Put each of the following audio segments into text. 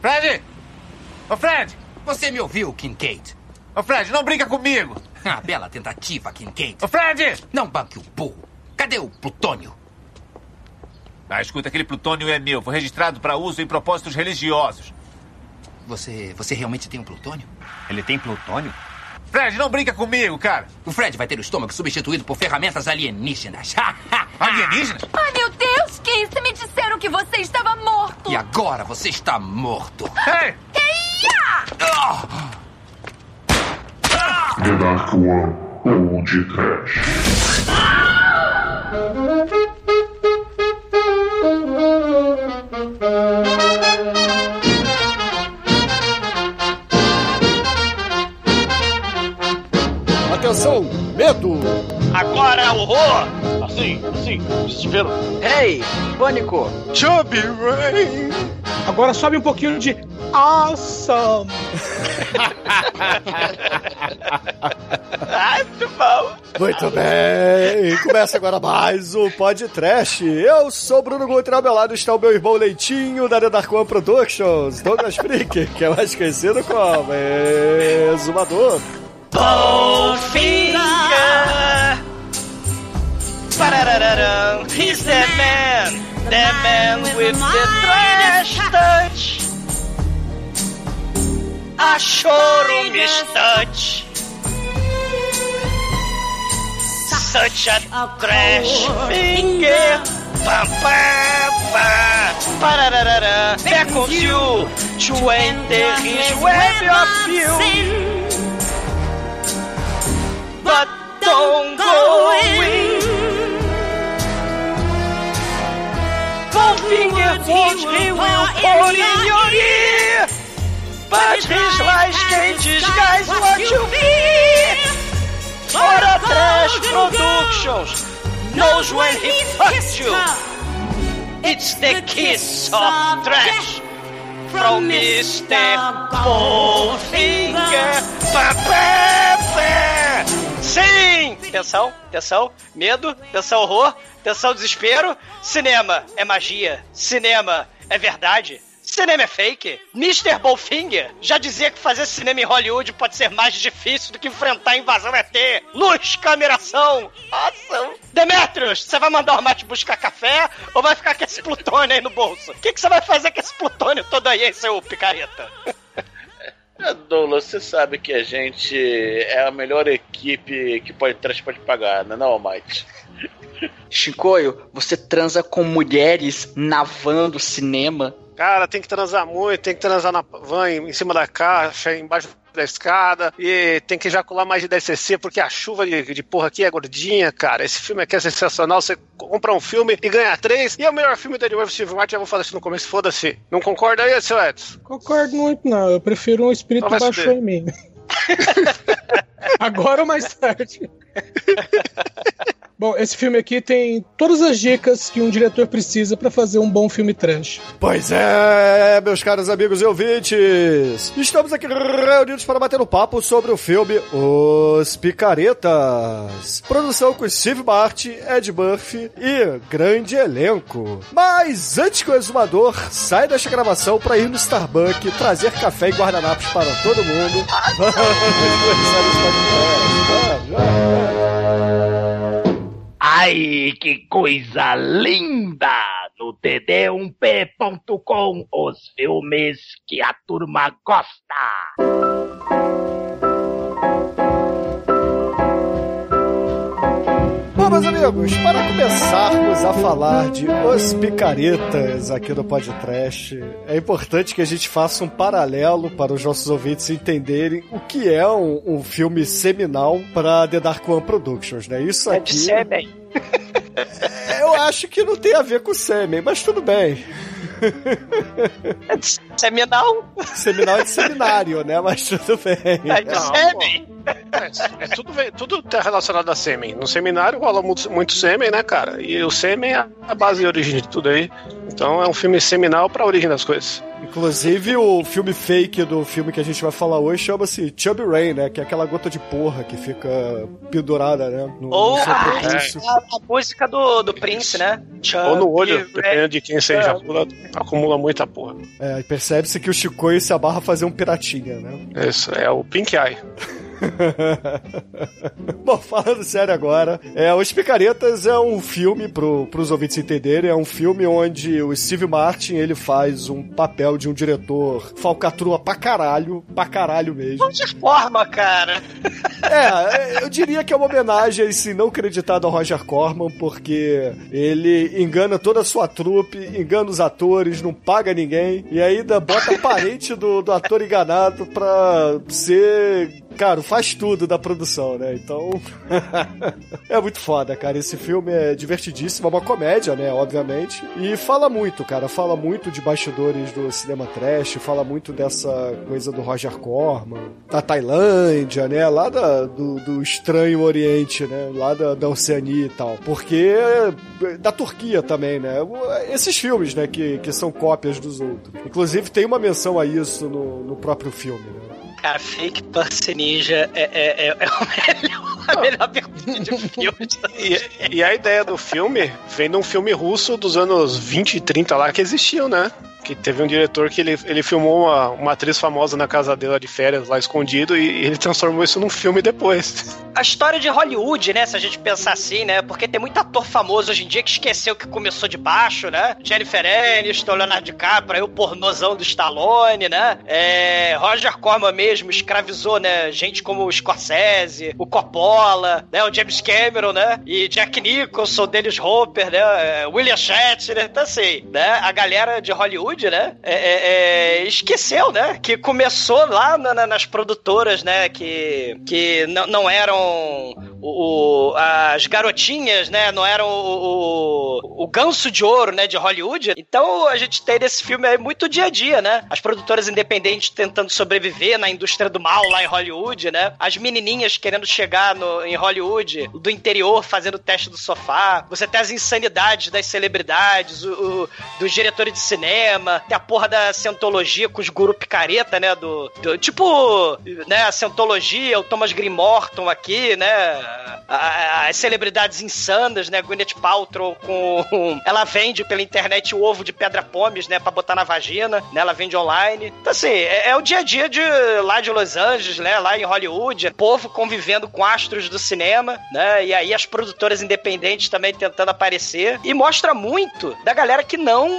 Fred! Ô, Fred! Você me ouviu, Kincaid? Ô, Fred, não brinca comigo! Ah, bela tentativa, Kincaid. Ô, Fred! Não banque o burro. Cadê o plutônio? Ah, escuta, aquele plutônio é meu. Foi registrado para uso em propósitos religiosos. Você, você realmente tem um plutônio? Ele tem plutônio? Fred, não brinca comigo, cara. O Fred vai ter o estômago substituído por ferramentas alienígenas. alienígenas? Ai, meu Deus, Keith, me disseram que você estava morto. E agora você está morto. Ei! Eia! Ah! The Dark One Old Trash. Atenção, medo! Agora é horror! Assim, assim, desespero. Hey, pânico! Chubby Rain! Agora sobe um pouquinho de awesome! Ai, muito bom! Muito bem! Começa agora mais um Podcast. Eu sou o Bruno Guter, ao meu lado está o meu irmão Leitinho, da One Productions, Douglas Freak, que é mais conhecido como Exumador. Bowfinger! Pararararam, he's the man, the man with the trash touch. A chorume touch. Such a trash finger. Pam, pam, pam. Pararararam, beckons you to enter his web of you. But don't go in. Goldfinger won't he will pour in your ear. But his lies can't disguise what you fear. For a Trash Productions knows when he fucks you. It's the kiss of trash from Mr. Goldfinger. Sim! Tensão, tensão, medo, tensão, horror, tensão, desespero. Cinema é magia. Cinema é verdade. Cinema é fake. Mr. Bowfinger já dizia que fazer cinema em Hollywood pode ser mais difícil do que enfrentar a invasão ET. Luz, cameração, ação. Demetrius, você vai mandar o Mate buscar café ou vai ficar com esse plutônio aí no bolso? O que, que você vai fazer com esse plutônio todo aí, hein, seu picareta? É, Douglas, você sabe que a gente é a melhor equipe que pode trás pode pagar, não é não, Mike? Chicoio, você transa com mulheres na van do cinema? Cara, tem que transar muito, tem que transar na van, em cima da caixa, embaixo da escada, e tem que ejacular mais de 10 cc, porque a chuva de, de porra aqui é gordinha, cara. Esse filme aqui é sensacional. Você compra um filme e ganha três, e é o melhor filme da Edward Steve Martin. Eu vou falar isso no começo, foda-se. Não concorda aí, seu Edson? Concordo muito, não. Eu prefiro um espírito Então fuder. em mim. Agora ou mais tarde? Bom, esse filme aqui tem todas as dicas que um diretor precisa pra fazer um bom filme trash. Pois é, meus caros amigos e ouvintes. Estamos aqui reunidos para bater um papo sobre o filme Os Picaretas. Produção com Steve Martin, Ed Murphy e grande elenco. Mas antes que o exumador saia desta gravação para ir no Starbucks trazer café e guardanapos para todo mundo, vamos começar esse podcast. Ai, que coisa linda! No td1p.com, os filmes que a turma gosta. Bom, meus amigos, para começarmos a falar de Os Picaretas aqui no podcast, é importante que a gente faça um paralelo para os nossos ouvintes entenderem o que é um, um filme seminal para The Dark One Productions, né? Isso É aqui. de sêmen. Eu acho que não tem a ver com sêmen, mas tudo bem. É de seminal. Seminal é de seminário, né? Mas tudo bem. É de sêmen. É, é tudo, tudo tá relacionado a sêmen. No seminário rola muito, muito sêmen, né, cara? E o sêmen é a base e origem de tudo aí. Então é um filme seminal pra origem das coisas. Inclusive, o filme fake do filme que a gente vai falar hoje chama-se Chubby Rain, né? Que é aquela gota de porra que fica pendurada, né? No, Ou no seu propulso. A- a música do, do Prince, né? Ou no olho, dependendo de quem seja. Chubby Pula- Acumula muita porra. É, percebe-se que o Chicoio se abarra a fazer um piratinha, né? Isso, é o Pink Eye. Bom, falando sério agora, é, Os Picaretas é um filme, pro, pros ouvintes entenderem, é um filme onde o Steve Martin, ele faz um papel de um diretor falcatrua pra caralho, pra caralho mesmo. De forma, cara. É, eu diria que é uma homenagem a esse não creditado ao Roger Corman, porque ele engana toda a sua trupe, engana os atores, não paga ninguém, e ainda bota parente do, do ator enganado pra ser cara, faz tudo da produção, né? Então. é muito foda, cara. Esse filme é divertidíssimo, é uma comédia, né? Obviamente. E fala muito, cara. Fala muito de bastidores do cinema trash, fala muito dessa coisa do Roger Corman, da Tailândia, né? Lá da, do, do estranho Oriente, né? Lá da, da Oceania e tal. Porque. Da Turquia também, né? Esses filmes, né? Que, que são cópias dos outros. Inclusive, tem uma menção a isso no, no próprio filme, né? Cara, Fake Pussy Ninja é, é, é, é o melhor, a melhor pergunta de filme. e, e a ideia do filme vem de um filme russo dos anos 20 e 30 lá que existiam, né? Que teve um diretor que ele, ele filmou uma, uma atriz famosa na casa dela de férias lá escondido e ele transformou isso num filme depois. A história de Hollywood, né? Se a gente pensar assim, né? Porque tem muito ator famoso hoje em dia que esqueceu que começou de baixo, né? Jennifer Aniston, Leonardo DiCaprio, o pornozão do Stallone, né? É, Roger Corman mesmo escravizou, né? Gente como o Scorsese, o Coppola, né? O James Cameron, né? E Jack Nicholson, Dennis Hopper, né? William Shatner, então assim, né? A galera de Hollywood Hollywood, né? É, é, é, esqueceu, né? Que começou lá na, nas produtoras, né? Que, que não eram o, as garotinhas, né, não eram o, o, o, ganso de ouro, né, de Hollywood. Então a gente tem nesse filme aí muito dia a dia, né? As produtoras independentes tentando sobreviver na indústria do mal lá em Hollywood, né? As menininhas querendo chegar no, em Hollywood, do interior fazendo teste do sofá. Você tem as insanidades das celebridades, o, o dos diretores de cinema, tem a porra da cientologia com os guru picareta, né, do, do tipo, né, a cientologia, o Thomas Green Morton aqui, né, as celebridades insanas, né? Gwyneth Paltrow com... Ela vende pela internet o ovo de pedra pomes, né? Pra botar na vagina, né? Ela vende online. Então, assim, é, é o dia a dia de lá de Los Angeles, né? Lá em Hollywood. Povo convivendo com astros do cinema, né? E aí as produtoras independentes também tentando aparecer. E mostra muito da galera que não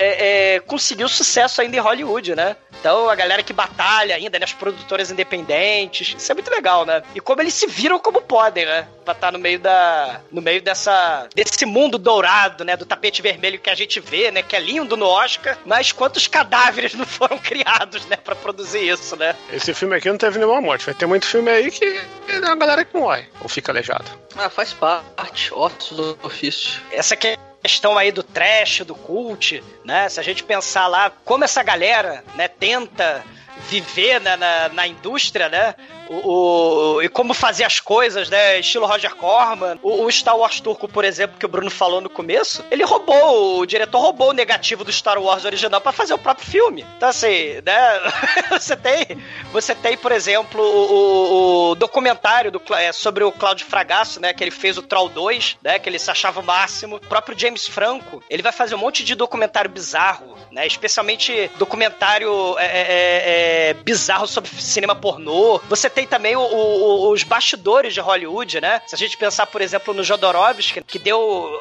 é, é, conseguiu sucesso ainda em Hollywood, né? Então, a galera que batalha ainda, né? As produtoras independentes. Isso é muito legal, né? E como eles se viram como podem, né? Pra estar tá no meio da. no meio dessa. desse mundo dourado, né? Do tapete vermelho que a gente vê, né? Que é lindo no Oscar. Mas quantos cadáveres não foram criados, né? Pra produzir isso, né? Esse filme aqui não teve nenhuma morte. Vai ter muito filme aí que é a galera que morre. Ou fica aleijado. Ah, faz parte. Ossos do ofício. Essa aqui é questão aí do trash, do cult, né? Se a gente pensar lá como essa galera, né, tenta viver na, na, na indústria, né? o, o, e como fazer as coisas, né? Estilo Roger Corman. O, o, Star Wars turco, por exemplo, que o Bruno falou no começo, ele roubou, o diretor roubou o negativo do Star Wars original para fazer o próprio filme. Então, assim, né? você tem, você tem, por exemplo, o, o documentário do, é, sobre o Cláudio Fragasso, né? Que ele fez o Troll 2, né? Que ele se achava o máximo. O próprio James Franco, ele vai fazer um monte de documentário bizarro, né? Especialmente documentário é, é, é, é bizarro sobre cinema pornô. Você tem também o, o, os bastidores de Hollywood, né? Se a gente pensar, por exemplo, no Jodorowsky, que deu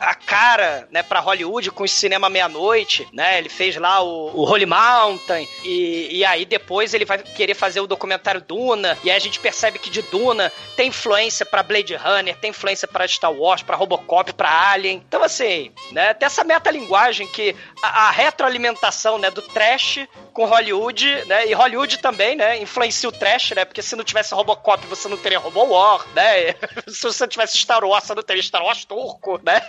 a cara, né, pra Hollywood com o cinema meia-noite, né? Ele fez lá o, o Holy Mountain e, e aí depois ele vai querer fazer o documentário Duna e aí a gente percebe que de Duna tem influência para Blade Runner, tem influência para Star Wars, para Robocop, para Alien. Então assim, né, tem essa metalinguagem que a, a retroalimentação, né, do trash com Hollywood, né? E Hollywood também, né, influencia o trash, né? Porque se não tivesse Robocop, você não teria Robo War, né? se você tivesse Star Wars, você não teria Star Wars turco, né?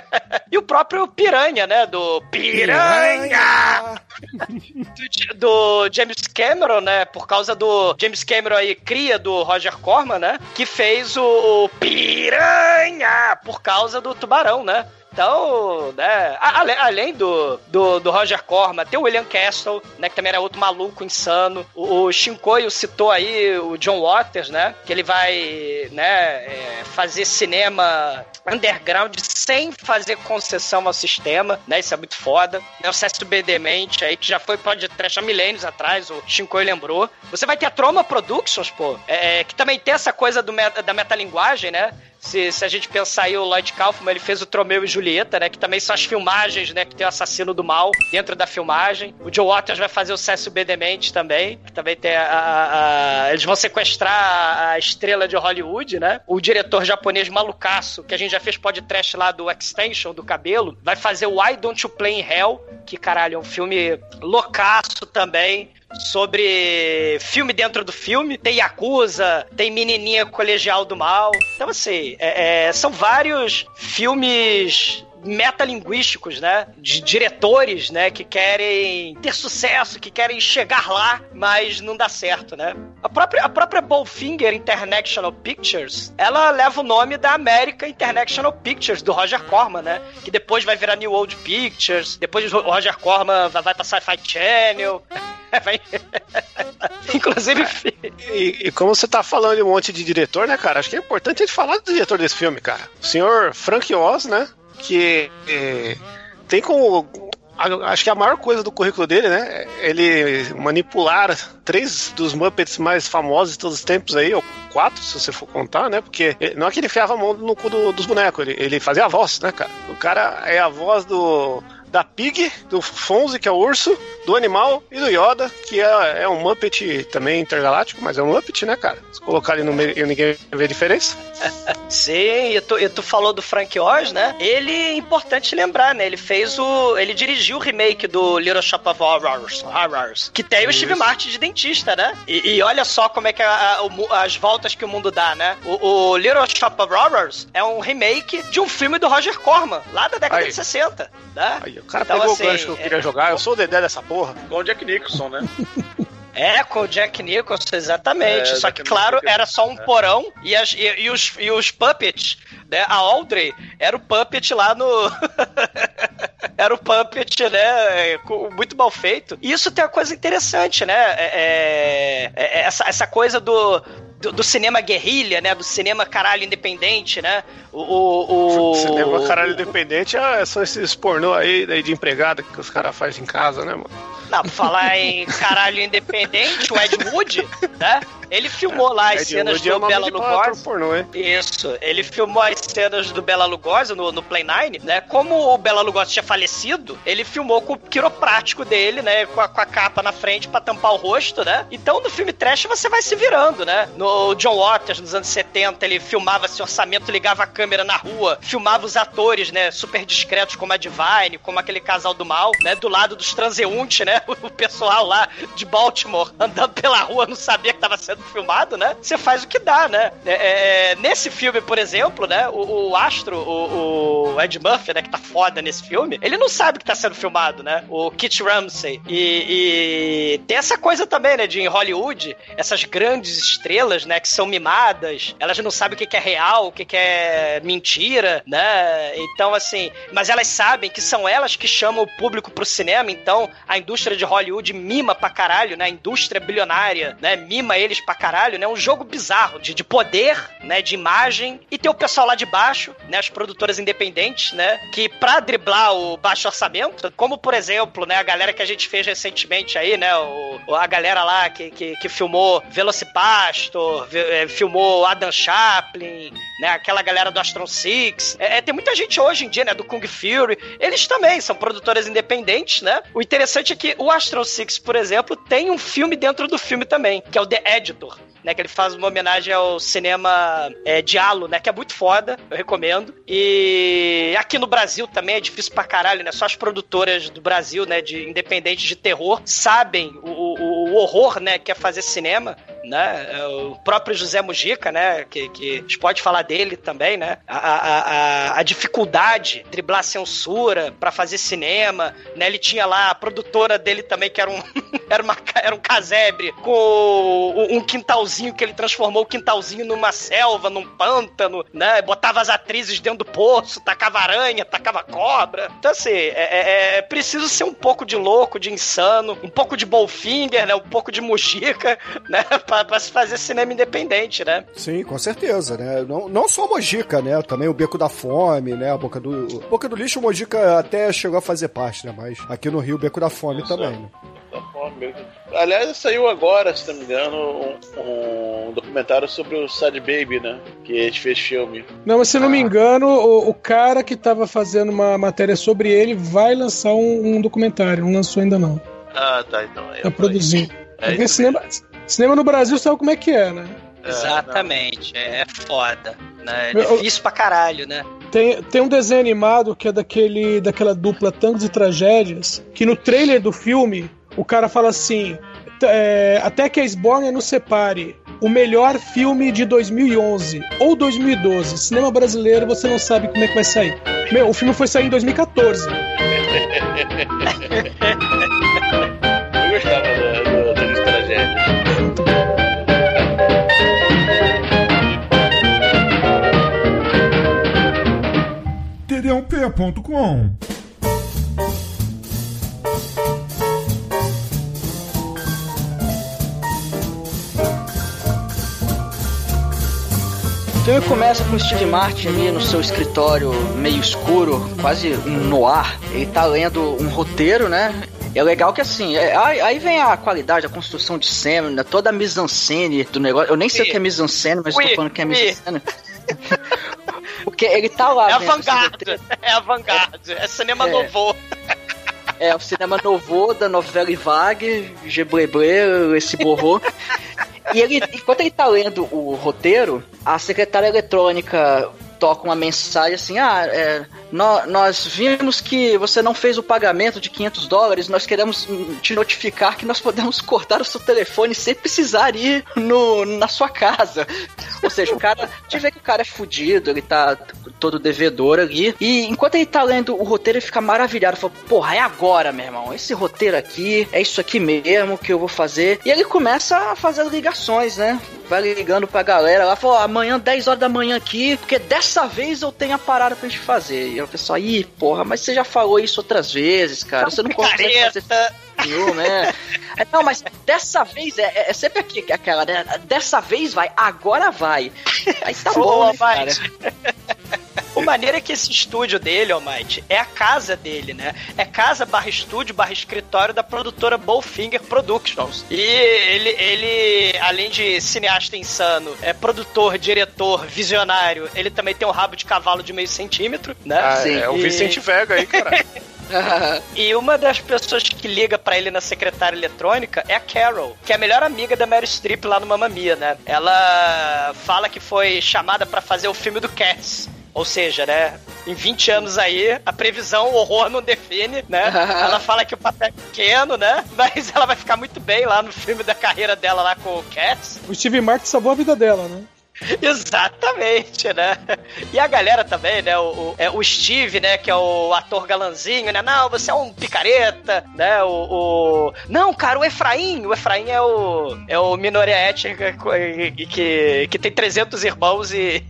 e o próprio Piranha, né? Do Piranha! do, do, James Cameron, né? Por causa do James Cameron aí, cria do Roger Corman, né? Que fez o Piranha por causa do Tubarão, né? Então, né, além do, do, do Roger Corman, tem o William Castle, né, que também era outro maluco insano. O, o Shinkoio citou aí o John Waters, né, que ele vai, né, é, fazer cinema underground sem fazer concessão ao sistema, né, isso é muito foda. Né, o Cécio B. Demente aí, que já foi podcast há milênios atrás, o Shinkoio lembrou. Você vai ter a Troma Productions, pô, é, que também tem essa coisa do meta- da metalinguagem, né, se, se a gente pensar aí, o Lloyd Kaufman, ele fez o Tromeu e Julieta, né? Que também são as filmagens, né? Que tem o assassino do mal dentro da filmagem. O Joe Waters vai fazer o Cécio B. Demente também, que também tem a... a- a- eles vão sequestrar a, estrela de Hollywood, né? O diretor japonês malucaço, que a gente já fez podcast lá do Extension, do cabelo, vai fazer o Why Don't You Play in Hell, que, caralho, é um filme loucaço também, sobre filme dentro do filme. Tem Yakuza, tem Menininha Colegial do Mal. Então, assim, é- é, são vários filmes metalinguísticos, né? De diretores, né? Que querem ter sucesso, que querem chegar lá, mas não dá certo, né? A própria, a própria Bowfinger International Pictures, ela leva o nome da American International Pictures, do Roger Corman, né? Que depois vai virar New Old Pictures, depois o Roger Corman vai, pra Sci-Fi Channel. Inclusive, E, e como você tá falando de um monte de diretor, né, cara? Acho que é importante a gente falar do diretor desse filme, cara. O senhor Frank Oz, né? Que eh, tem como. Acho que a maior coisa do currículo dele, né? é Ele manipular três dos Muppets mais famosos de todos os tempos aí, ou quatro, se você for contar, né? Porque não é que ele enfiava a mão no cu do- dos bonecos, ele, ele fazia a voz, né, cara? O cara é a voz do. Da Pig, do Fonzie, que é o urso, do animal, e do Yoda, que é, é um Muppet também intergaláctico, mas é um Muppet, né, cara? Se colocar ali no meio e ninguém vê a diferença. Sim, e tu, e tu falou do Frank Oz, né? Ele é importante lembrar, né? Ele fez o. Ele dirigiu o remake do Little Shop of Horrors, Horrors que tem o Steve Martin de dentista, né? E, e olha só como é que a- a- as voltas que o mundo dá, né? O, o Little Shop of Horrors é um remake de um filme do Roger Corman, lá da década Aí. de 60, né? Aí, o cara Então, pegou assim, o gancho que eu queria jogar, eu sou o Dedé dessa porra. Com o Jack Nicholson, né? É, com o Jack Nicholson, exatamente. É, Só que, claro, era só um porão e, as- e- e os, e os puppets, né? A Audrey era o puppet lá no. era o puppet, né? é, Muito mal feito. E isso tem uma coisa interessante, né? É- é- é- essa, essa coisa do. Do, do cinema guerrilha, né? Do cinema caralho independente, né? O. o, o Cinema caralho independente é, são esses pornô aí de empregada que os caras fazem em casa, né, mano? Não, pra falar em caralho independente, o Ed Wood, né? Ele filmou lá as cenas é o do Bela ator Lugosi. pornô, hein? Isso, ele filmou as cenas do Bela Lugosi no, no Play 9, né? Como o Bela Lugosi tinha falecido, ele filmou com o quiroprático dele, né? Com a, com a capa na frente pra tampar o rosto, né? Então no filme trash você vai se virando, né? No John Waters, nos anos 70, ele filmava esse orçamento, ligava a câmera na rua, filmava os atores, né? Super discretos, como a Divine, como aquele casal do mal, né? Do lado dos transeuntes, né? O pessoal lá de Baltimore andando pela rua, não sabia que tava sendo filmado, né? Você faz o que dá, né? É, é, nesse filme, por exemplo, né? O, o astro, o, o Ed Murphy, né? Que tá foda nesse filme, ele não sabe que tá sendo filmado, né? O Kit Ramsey. E, e tem essa coisa também, né? De em Hollywood, essas grandes estrelas, né? Que são mimadas, elas não sabem o que que é real, o que que é mentira, né? Então, assim, mas elas sabem que são elas que chamam o público pro cinema, então a indústria de Hollywood mima pra caralho, né? A indústria bilionária, né? Mima eles pra caralho, né? Um jogo bizarro de, de poder, né? De imagem. E tem o pessoal lá de baixo, né? As produtoras independentes, né? Que pra driblar o baixo orçamento, como por exemplo, né? A galera que a gente fez recentemente aí, né? O, a galera lá que, que, que filmou Velocipastor, eh, filmou Adam Chaplin, né? Aquela galera do Astron Six. É, é, tem muita gente hoje em dia, né? Do Kung Fury. Eles também são produtoras independentes, né? O interessante é que o Astron Six, por exemplo, tem um filme dentro do filme também, que é o The Editor. Né, que ele faz uma homenagem ao cinema é, né? Que é muito foda, eu recomendo. E aqui no Brasil também é difícil pra caralho, né? Só as produtoras do Brasil, né? De independentes de terror, sabem o, o- o horror, né? Que é fazer cinema. Né? É, O próprio José Mujica, né? Que, que a gente pode falar dele também, né? A, a, a, dificuldade, driblar censura pra fazer cinema, né? Ele tinha lá a produtora dele também, que era um, era uma, era um casebre, com um quintalzinho que ele transformou o quintalzinho numa selva, num pântano, né? Botava as atrizes dentro do poço, tacava aranha, tacava cobra. Então, assim, é, é- é preciso ser um pouco de louco, de insano, um pouco de Bolfinger, né? Um pouco de Mujica, né? Pra, pra se fazer cinema independente, né? Sim, com certeza, né? Não, não só o Mojica, né? Também o Beco da Fome, né? A Boca do... Boca do Lixo, o Mojica até chegou a fazer parte, né? Mas aqui no Rio, o Beco da Fome também, né? Da fome. Aliás, saiu agora, se não me engano, um, um documentário sobre o Sad Baby, né? Que a gente fez filme. Não, mas se não me engano, o, o cara que tava fazendo uma matéria sobre ele vai lançar um, um documentário. Não lançou ainda não. Ah, tá, então. Tá produzindo. É Porque isso cinema, cinema no Brasil sabe como é que é, né? Exatamente, é foda. Né? É difícil pra caralho, né? Tem, tem um desenho animado que é daquele, daquela dupla Tangos e Tragédias, que no trailer do filme o cara fala assim: "T- é, Até que a Sbornia nos separe. O melhor filme de 2011 ou 2012. Cinema brasileiro você não sabe como é que vai sair. Meu, o filme foi sair em 2014. td1p.com O filme começa com Steve Martin ali no seu escritório meio escuro, quase um noir. Ele tá lendo um roteiro, né? É legal que assim, é- aí, vem a qualidade, a construção de cena, né? toda a mise-en-scène do negócio. Eu nem sei o que é mise-en-scène, mas tô falando que é mise-en-scène. Porque ele tá lá. É vendo esse avant-garde, é avant-garde, é cinema É. novo. É, o cinema novo da novela Vague, Gebleble, esse borrô. E ele, enquanto ele tá lendo o roteiro, a secretária eletrônica toca uma mensagem assim: Ah, é, nó- nós vimos que você não fez o pagamento de 500 dólares, nós queremos te notificar que nós podemos cortar o seu telefone sem precisar ir no, na sua casa. Ou seja, o cara, te vê que o cara é fudido, ele tá todo devedor ali. E enquanto ele tá lendo o roteiro, ele fica maravilhado. Fala, porra, é agora, meu irmão. Esse roteiro aqui, é isso aqui mesmo que eu vou fazer. E ele começa a fazer as ligações, né? Vai ligando pra galera lá, fala, amanhã, 10 horas da manhã aqui, porque dessa vez eu tenho a parada pra gente fazer. E o pessoal, ih, porra, mas você já falou isso outras vezes, cara. Você não consegue fazer filme, né? É, Não, mas dessa vez, é, é- sempre aqui, aquela, né? Dessa vez vai, agora vai. Aí tá bom, né, cara? O maneiro é que esse estúdio dele, Almighty, é a casa dele, né? É casa barra estúdio barra escritório da produtora Bowfinger Productions. E ele, ele, além de cineasta insano, é produtor, diretor, visionário, ele também tem um rabo de cavalo de meio centímetro, né? Ah, é o E- Vicente Vega aí, cara. E uma das pessoas que liga pra ele na secretária eletrônica é a Carol, que é a melhor amiga da Mary Streep lá no Mamma Mia, né? Ela fala que foi chamada pra fazer o filme do Cats. Ou seja, né? Em 20 anos aí, a previsão, o horror não define, né? Ela fala que o papel é pequeno, né? Mas ela vai ficar muito bem lá no filme da carreira dela lá com o Cats. O Steve Martin salvou a vida dela, né? Exatamente, né? E a galera também, né? O, o, é, o Steve, né? Que é o ator galanzinho, né? Não, você é um picareta, né? O, o- Não, cara, o Efraim. O Efraim é o. É o minoria étnica que, que, que tem 300 irmãos e.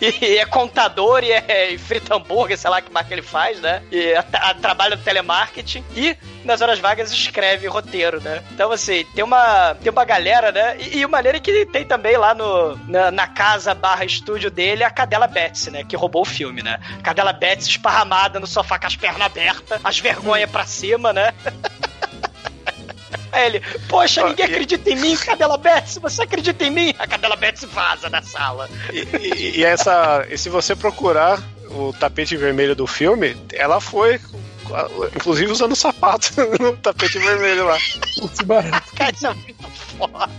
e é contador e, é, e frita hambúrguer, sei lá que que ele faz, né? E a- a- trabalha no telemarketing e nas horas vagas escreve roteiro, né? Então, assim, tem uma, tem uma galera, né? E, e o maneiro é que tem também lá no, na, na casa barra estúdio dele a Cadela Betsy, né? Que roubou o filme, né? Cadela Betsy esparramada no sofá com as pernas abertas, as vergonhas pra cima, né? Aí ele, poxa, ninguém acredita em mim, Cadela Betsy, você acredita em mim? A Cadela Betsy vaza da sala. E, e essa. E se você procurar o tapete vermelho do filme, ela foi. Inclusive usando sapato no tapete vermelho lá. Putz, barato. Cara, isso é muito foda.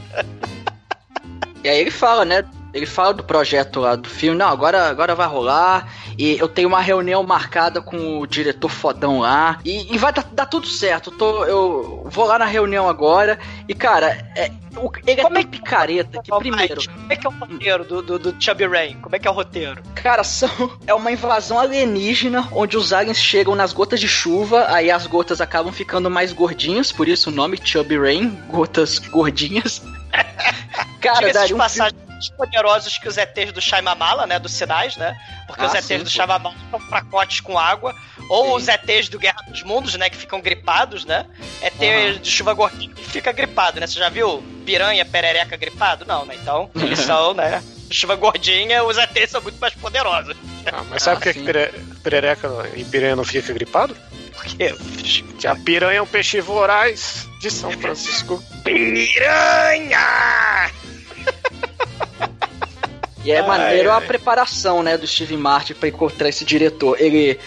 E aí ele fala, né? Ele fala do projeto lá do filme, não, agora, agora vai rolar. E eu tenho uma reunião marcada com o diretor fodão lá. E, e vai dar, dar tudo certo. Eu, tô, eu vou lá na reunião agora. E, cara, é, o, ele é Como tão picareta que, primeiro. Como é que é o roteiro do, do, do Chubby Rain? Como é que é o roteiro? Cara, são, é uma invasão alienígena onde os aliens chegam nas gotas de chuva, aí as gotas acabam ficando mais gordinhas, por isso o nome Chubby Rain, gotas gordinhas. Cara, daria um passagem mais poderosos que os ETs do Shaimamala, né? Dos sinais, né? Porque Ah, os ETs sim, do pô. Shaimamala são fracotes com água. Ou os ETs do Guerra dos Mundos, né? Que ficam gripados, né? ET Aham. de chuva gordinha que fica gripado, né? Você já viu piranha, perereca gripado? Não, né? Então, eles são, né? Chuva gordinha, os ETs são muito mais poderosos. Ah, mas sabe por que que pere- perereca e piranha não fica gripado? Porque Que a piranha é um peixe voraz de São Francisco. Piranha! E é Ai, maneiro a ai. preparação, né, do Steve Martin pra encontrar esse diretor. Ele,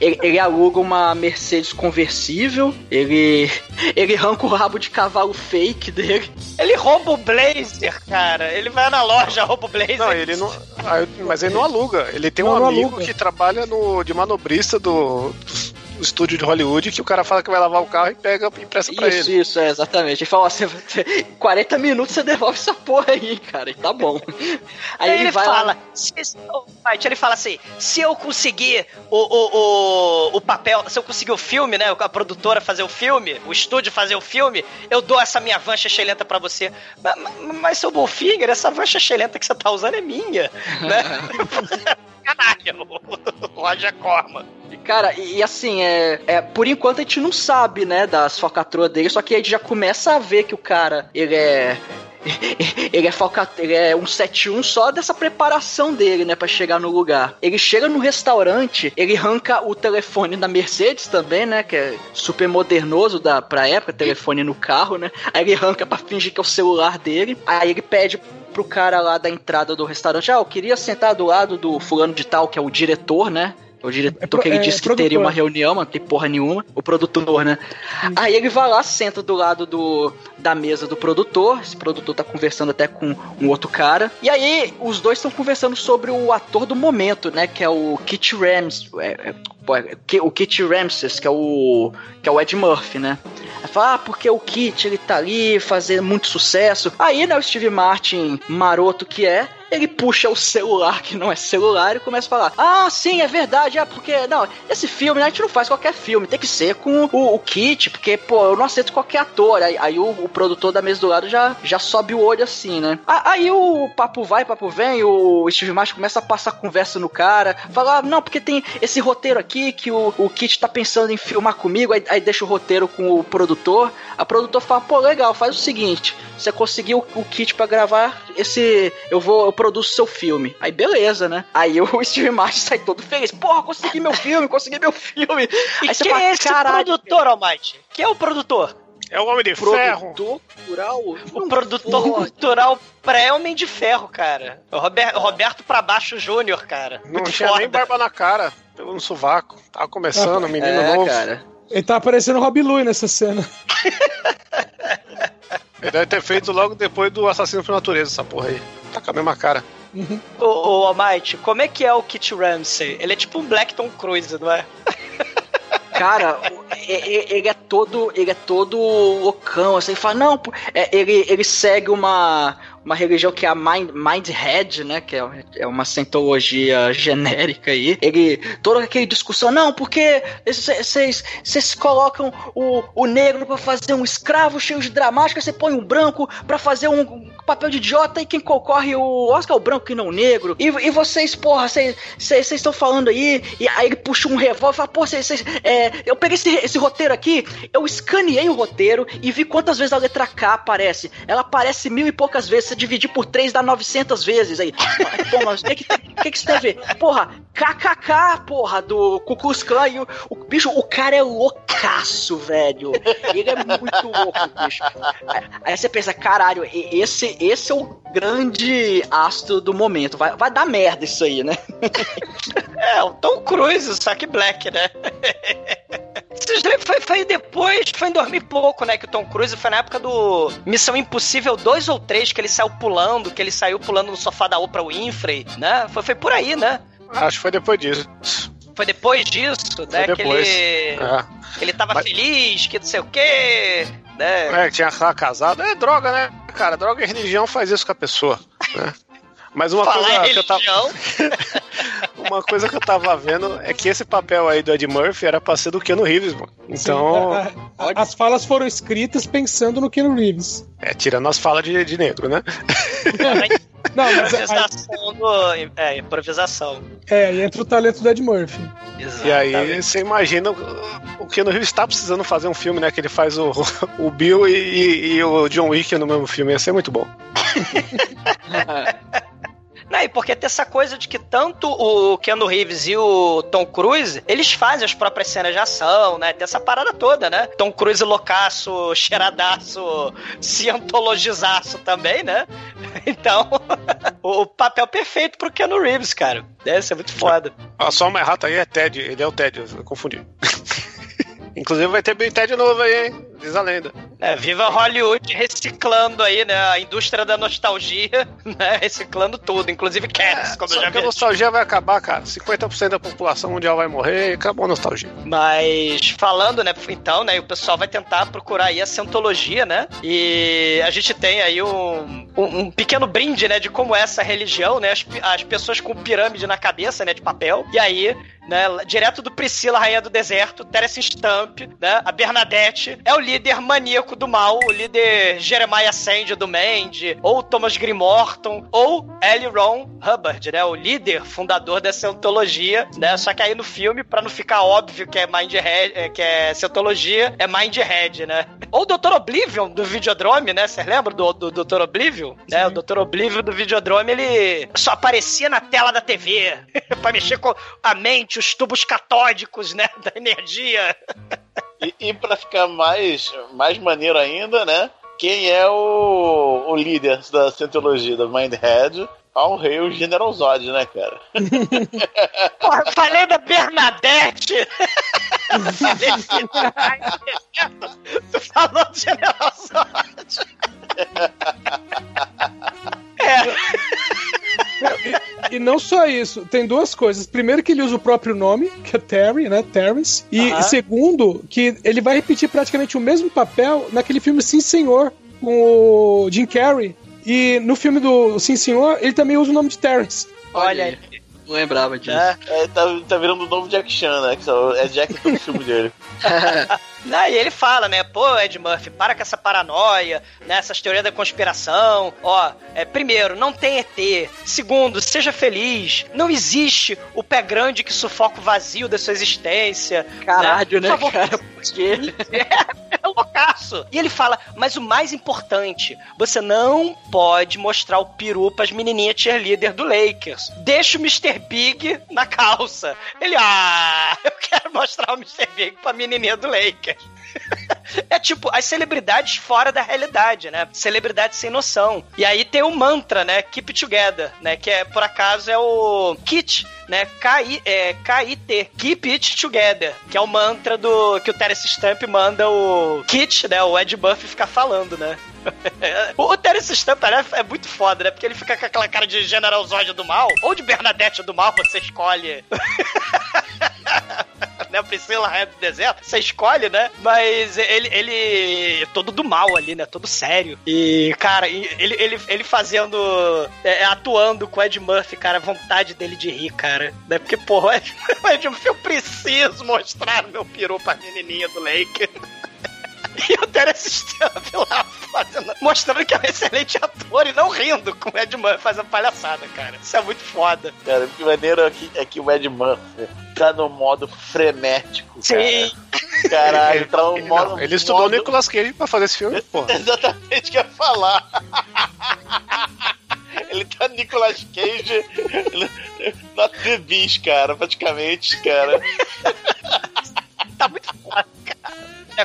ele, ele aluga uma Mercedes conversível, ele, ele arranca o rabo de cavalo fake dele. Ele rouba o Blazer, cara. Ele vai na loja, rouba o Blazer. Não, ele não. ah, Mas ele não aluga. Ele tem Não, um amigo aluga. que trabalha no, de manobrista do estúdio de Hollywood que o cara fala que vai lavar o carro e pega e empresta pra Isso, ele. isso, é, exatamente. Ele fala, ó, você, você- 40 minutos você devolve essa porra aí, cara, e tá bom. Aí, ele, ele vai fala, lá. se, Mike, ele fala assim, se eu conseguir o, o, o, o papel, se eu conseguir o filme, né, a produtora fazer o filme, o estúdio fazer o filme, eu dou essa minha van xixelenta pra você. Mas, mas, mas seu Bullfinger, essa van xixelenta que você tá usando é minha, né? Caralho, o Roger Corman. Cara, e, e assim, é, é, por enquanto a gente não sabe, né, das falcatruas dele, só que a gente já começa a ver que o cara, ele é. Ele é, falca, ele é um 71 só dessa preparação dele, né, pra chegar no lugar. Ele chega no restaurante, ele arranca o telefone da Mercedes também, né, que é super modernoso da, pra época, telefone no carro, né. Aí ele arranca pra fingir que é o celular dele. Aí ele pede pro cara lá da entrada do restaurante, ah, eu queria sentar do lado do fulano de tal, que é o diretor, né. O diretor pro- que ele é, disse que produtor. teria uma reunião, mas não tem porra nenhuma. O produtor, né? Aí ele vai lá, senta do lado do, da mesa do produtor. Esse produtor tá conversando até com um outro cara. E aí os dois estão conversando sobre o ator do momento, né? Que é o Kit Rams. É, é, é, o Kit Ramses, que é o. que é o Ed Murphy, né? Fala, ah, porque o Kit ele tá ali fazendo muito sucesso. Aí, né, o Steve Martin, maroto que é, ele puxa o celular, que não é celular, e começa a falar: Ah, sim, é verdade, é porque. Não, esse filme, né, a gente não faz qualquer filme, tem que ser com o, o Kit, porque, pô, eu não aceito qualquer ator. Aí, aí o, o produtor da mesa do lado já, já sobe o olho assim, né? Aí o papo vai, papo vem, o Steve Martin começa a passar conversa no cara, fala: ah, Não, porque tem esse roteiro aqui que o, o Kit tá pensando em filmar comigo, aí, aí deixa o roteiro com o produtor. A produtor fala: Pô, legal, faz o seguinte, você conseguiu o, o Kit pra gravar esse. Eu vou, eu produzo seu filme. Aí beleza, né? Aí o Steve Martin sai todo feliz. Porra, consegui meu filme, consegui meu filme. E Aí quem fala, é esse "Caralho, produtor, Almighty? Quem é o produtor? É o Homem de Ferro. Produtor cultural? O produtor fode. cultural pré-Homem de Ferro, cara. O Rober- Roberto pra baixo Júnior, cara. Não Muito tinha foda. nem barba na cara, pelo no sovaco. Tava começando, menino É, novo. cara. Ele tá aparecendo o Rob Lui nessa cena. Ele deve ter feito logo depois do Assassino por Natureza, essa porra aí. Tá com a mesma cara. Ô, ô Almighty, como é que é o Kit Ramsey? Ele é tipo um Blackton Cruise, não é? Cara, ele é todo, ele é todo loucão, assim, fala, não, é, ele, ele segue uma, uma religião que é a Mind, Mindhead, né, que é, é uma cientologia genérica aí, ele, toda aquela discussão, não, porque vocês colocam o, o negro pra fazer um escravo cheio de dramática, você põe um branco pra fazer um papel de idiota e quem concorre o Oscar o branco e não o negro, e, e vocês, porra, vocês estão falando aí, e aí ele puxa um revólver e fala, pô, vocês, é, eu peguei esse, esse roteiro aqui, eu escaneei o roteiro e vi quantas vezes a letra K aparece. Ela aparece mil e poucas vezes. Se dividir por três dá 900 vezes aí. Pô, mas o que que, que isso tem a ver? Porra, KKK, porra, do Ku Klux Klan. E o, o bicho, o cara é loucaço, velho. Ele é muito louco, bicho. Aí, você pensa, caralho, esse, esse é o grande astro do momento. Vai, vai dar merda isso aí, né? É, o Tom Cruise, só que Black, né? Lembram? Foi, foi depois, foi em dormir pouco, né? Que o Tom Cruise foi na época do Missão Impossível 2 ou 3, que ele saiu pulando, que ele saiu pulando no sofá da Oprah Winfrey, né? Foi, foi por aí, né? Acho que foi depois disso. Foi depois disso, né? Foi Que depois. ele, É. ele tava Mas- feliz, que não sei o quê, né? É, que tinha casado. É droga, né? Cara, droga e religião faz isso com a pessoa. Né? Mas uma Falar coisa em que eu tava. Uma coisa que eu tava vendo é que esse papel aí do Ed Murphy era pra ser do Keanu Reeves, mano. Então. Sim, a- a- as falas foram escritas pensando no Keanu Reeves. É, tirando as falas de, de negro, né? Não, mas aí, improvisação do, é, improvisação. é, aí entra o talento do Ed Murphy. E aí você imagina o- o Keanu Reeves tá precisando fazer um filme, né? Que ele faz o, o Bill e, e- e o John Wick no mesmo filme. Ia ser muito bom. Não, e porque tem essa coisa de que tanto o Keanu Reeves e o Tom Cruise, eles fazem as próprias cenas de ação, né? Tem essa parada toda, né? Tom Cruise loucaço, cheiradaço, cientologizaço também, né? Então, o papel perfeito pro Keanu Reeves, cara. Deve ser muito foda. Ah, só uma errata aí é Ted. Ele é o Ted, eu confundi. Inclusive vai ter bem Ted novo aí, hein? Diz a lenda. É, viva Hollywood reciclando aí, né? A indústria da nostalgia, né? Reciclando tudo, inclusive Cats, como eu já que a vi. nostalgia vai acabar, cara. 50% da população mundial vai morrer e acabou a nostalgia. Mas falando, né, então, né, o pessoal vai tentar procurar aí a Cientologia, né? E a gente tem aí um, um, um pequeno brinde, né, de como é essa religião, né? As, as pessoas com pirâmide na cabeça, né, de papel. E aí, né, direto do Priscila, Rainha do Deserto, Terence Stamp, né, a Bernadette, é o líder maníaco do mal, o líder Jeremiah Sand do Mandy, ou Thomas Grimorton, ou L. Ron Hubbard, né, o líder fundador da Cientologia, né, só que aí no filme, pra não ficar óbvio que é Mindhead, é, que é Cientologia, é Mindhead, né. Ou o Dr. Oblivion do Videodrome, né, vocês lembram do, do Dr. Oblivion? Né, o Dr. Oblivion do Videodrome, ele só aparecia na tela da TV, pra mexer com a mente, os tubos catódicos, né, da energia. E, e pra ficar mais, mais maneiro ainda, né? Quem é o, o líder da Cientologia, da Mindhead? Ao rei, o General Zod, né, cara? Porra, eu falei da Bernadette! Tu falou do General Zod! E não só isso, tem duas coisas. Primeiro que ele usa o próprio nome, que é Terry, né? Terrence. E Aham. segundo, que ele vai repetir praticamente o mesmo papel naquele filme Sim Senhor, com o Jim Carrey. E no filme do Sim Senhor, ele também usa o nome de Terrence. Olha aí. Não lembrava disso. É. É, tá, tá virando o novo Jack Chan, né? Que é Jack todo filme dele. Não, e ele fala, né? Pô, Ed Murphy, para com essa paranoia, né? Essas teorias da conspiração. Ó, é, primeiro, não tem ET. Segundo, seja feliz. Não existe o pé grande que sufoca o vazio da sua existência. Caralho, né, Por favor, cara? Por quê? é loucaço. E ele fala, mas o mais importante, você não pode mostrar o peru pras menininhas cheerleader do Lakers. Deixa o Mr. Big na calça. Ele, ah, eu quero mostrar o Mr. Big pra menininha do Lakers. Rangers. É tipo, as celebridades fora da realidade, né? Celebridades sem noção. E aí tem o mantra, né? Keep together, né? Que é, por acaso, é o KIT, né? K-I- é, K-I-T. Keep it together. Que é o mantra do que o Terence Stamp manda o Kit, né? O Ed Buffy ficar falando, né? o Terence Stamp né, é muito foda, né? Porque ele fica com aquela cara de General Zod do mal, ou de Bernadette do mal, você escolhe. né? Priscila Rainha do Deserto, você escolhe, né? Mas ele, ele é todo do mal ali, né? Todo sério. E, cara, ele, ele, ele fazendo, é, atuando com o Ed Murphy, cara, a vontade dele de rir, cara. Né? Porque, porra, Ed, Ed Murphy, eu preciso mostrar meu peru pra menininha do Lake. E o Terence Stamp lá fazendo, mostrando que é um excelente ator e não rindo com o Ed Murphy fazendo palhaçada, cara. Isso é muito foda. Cara, o que maneiro é que, é que o Ed Murphy tá no modo frenético. Sim. Cara. Caralho, tá no Ele, modo. não, ele estudou modo... o Nicolas Cage pra fazer esse filme, porra. Exatamente o que eu ia falar. Ele tá Nicolas Cage na The Beast, cara, praticamente, cara.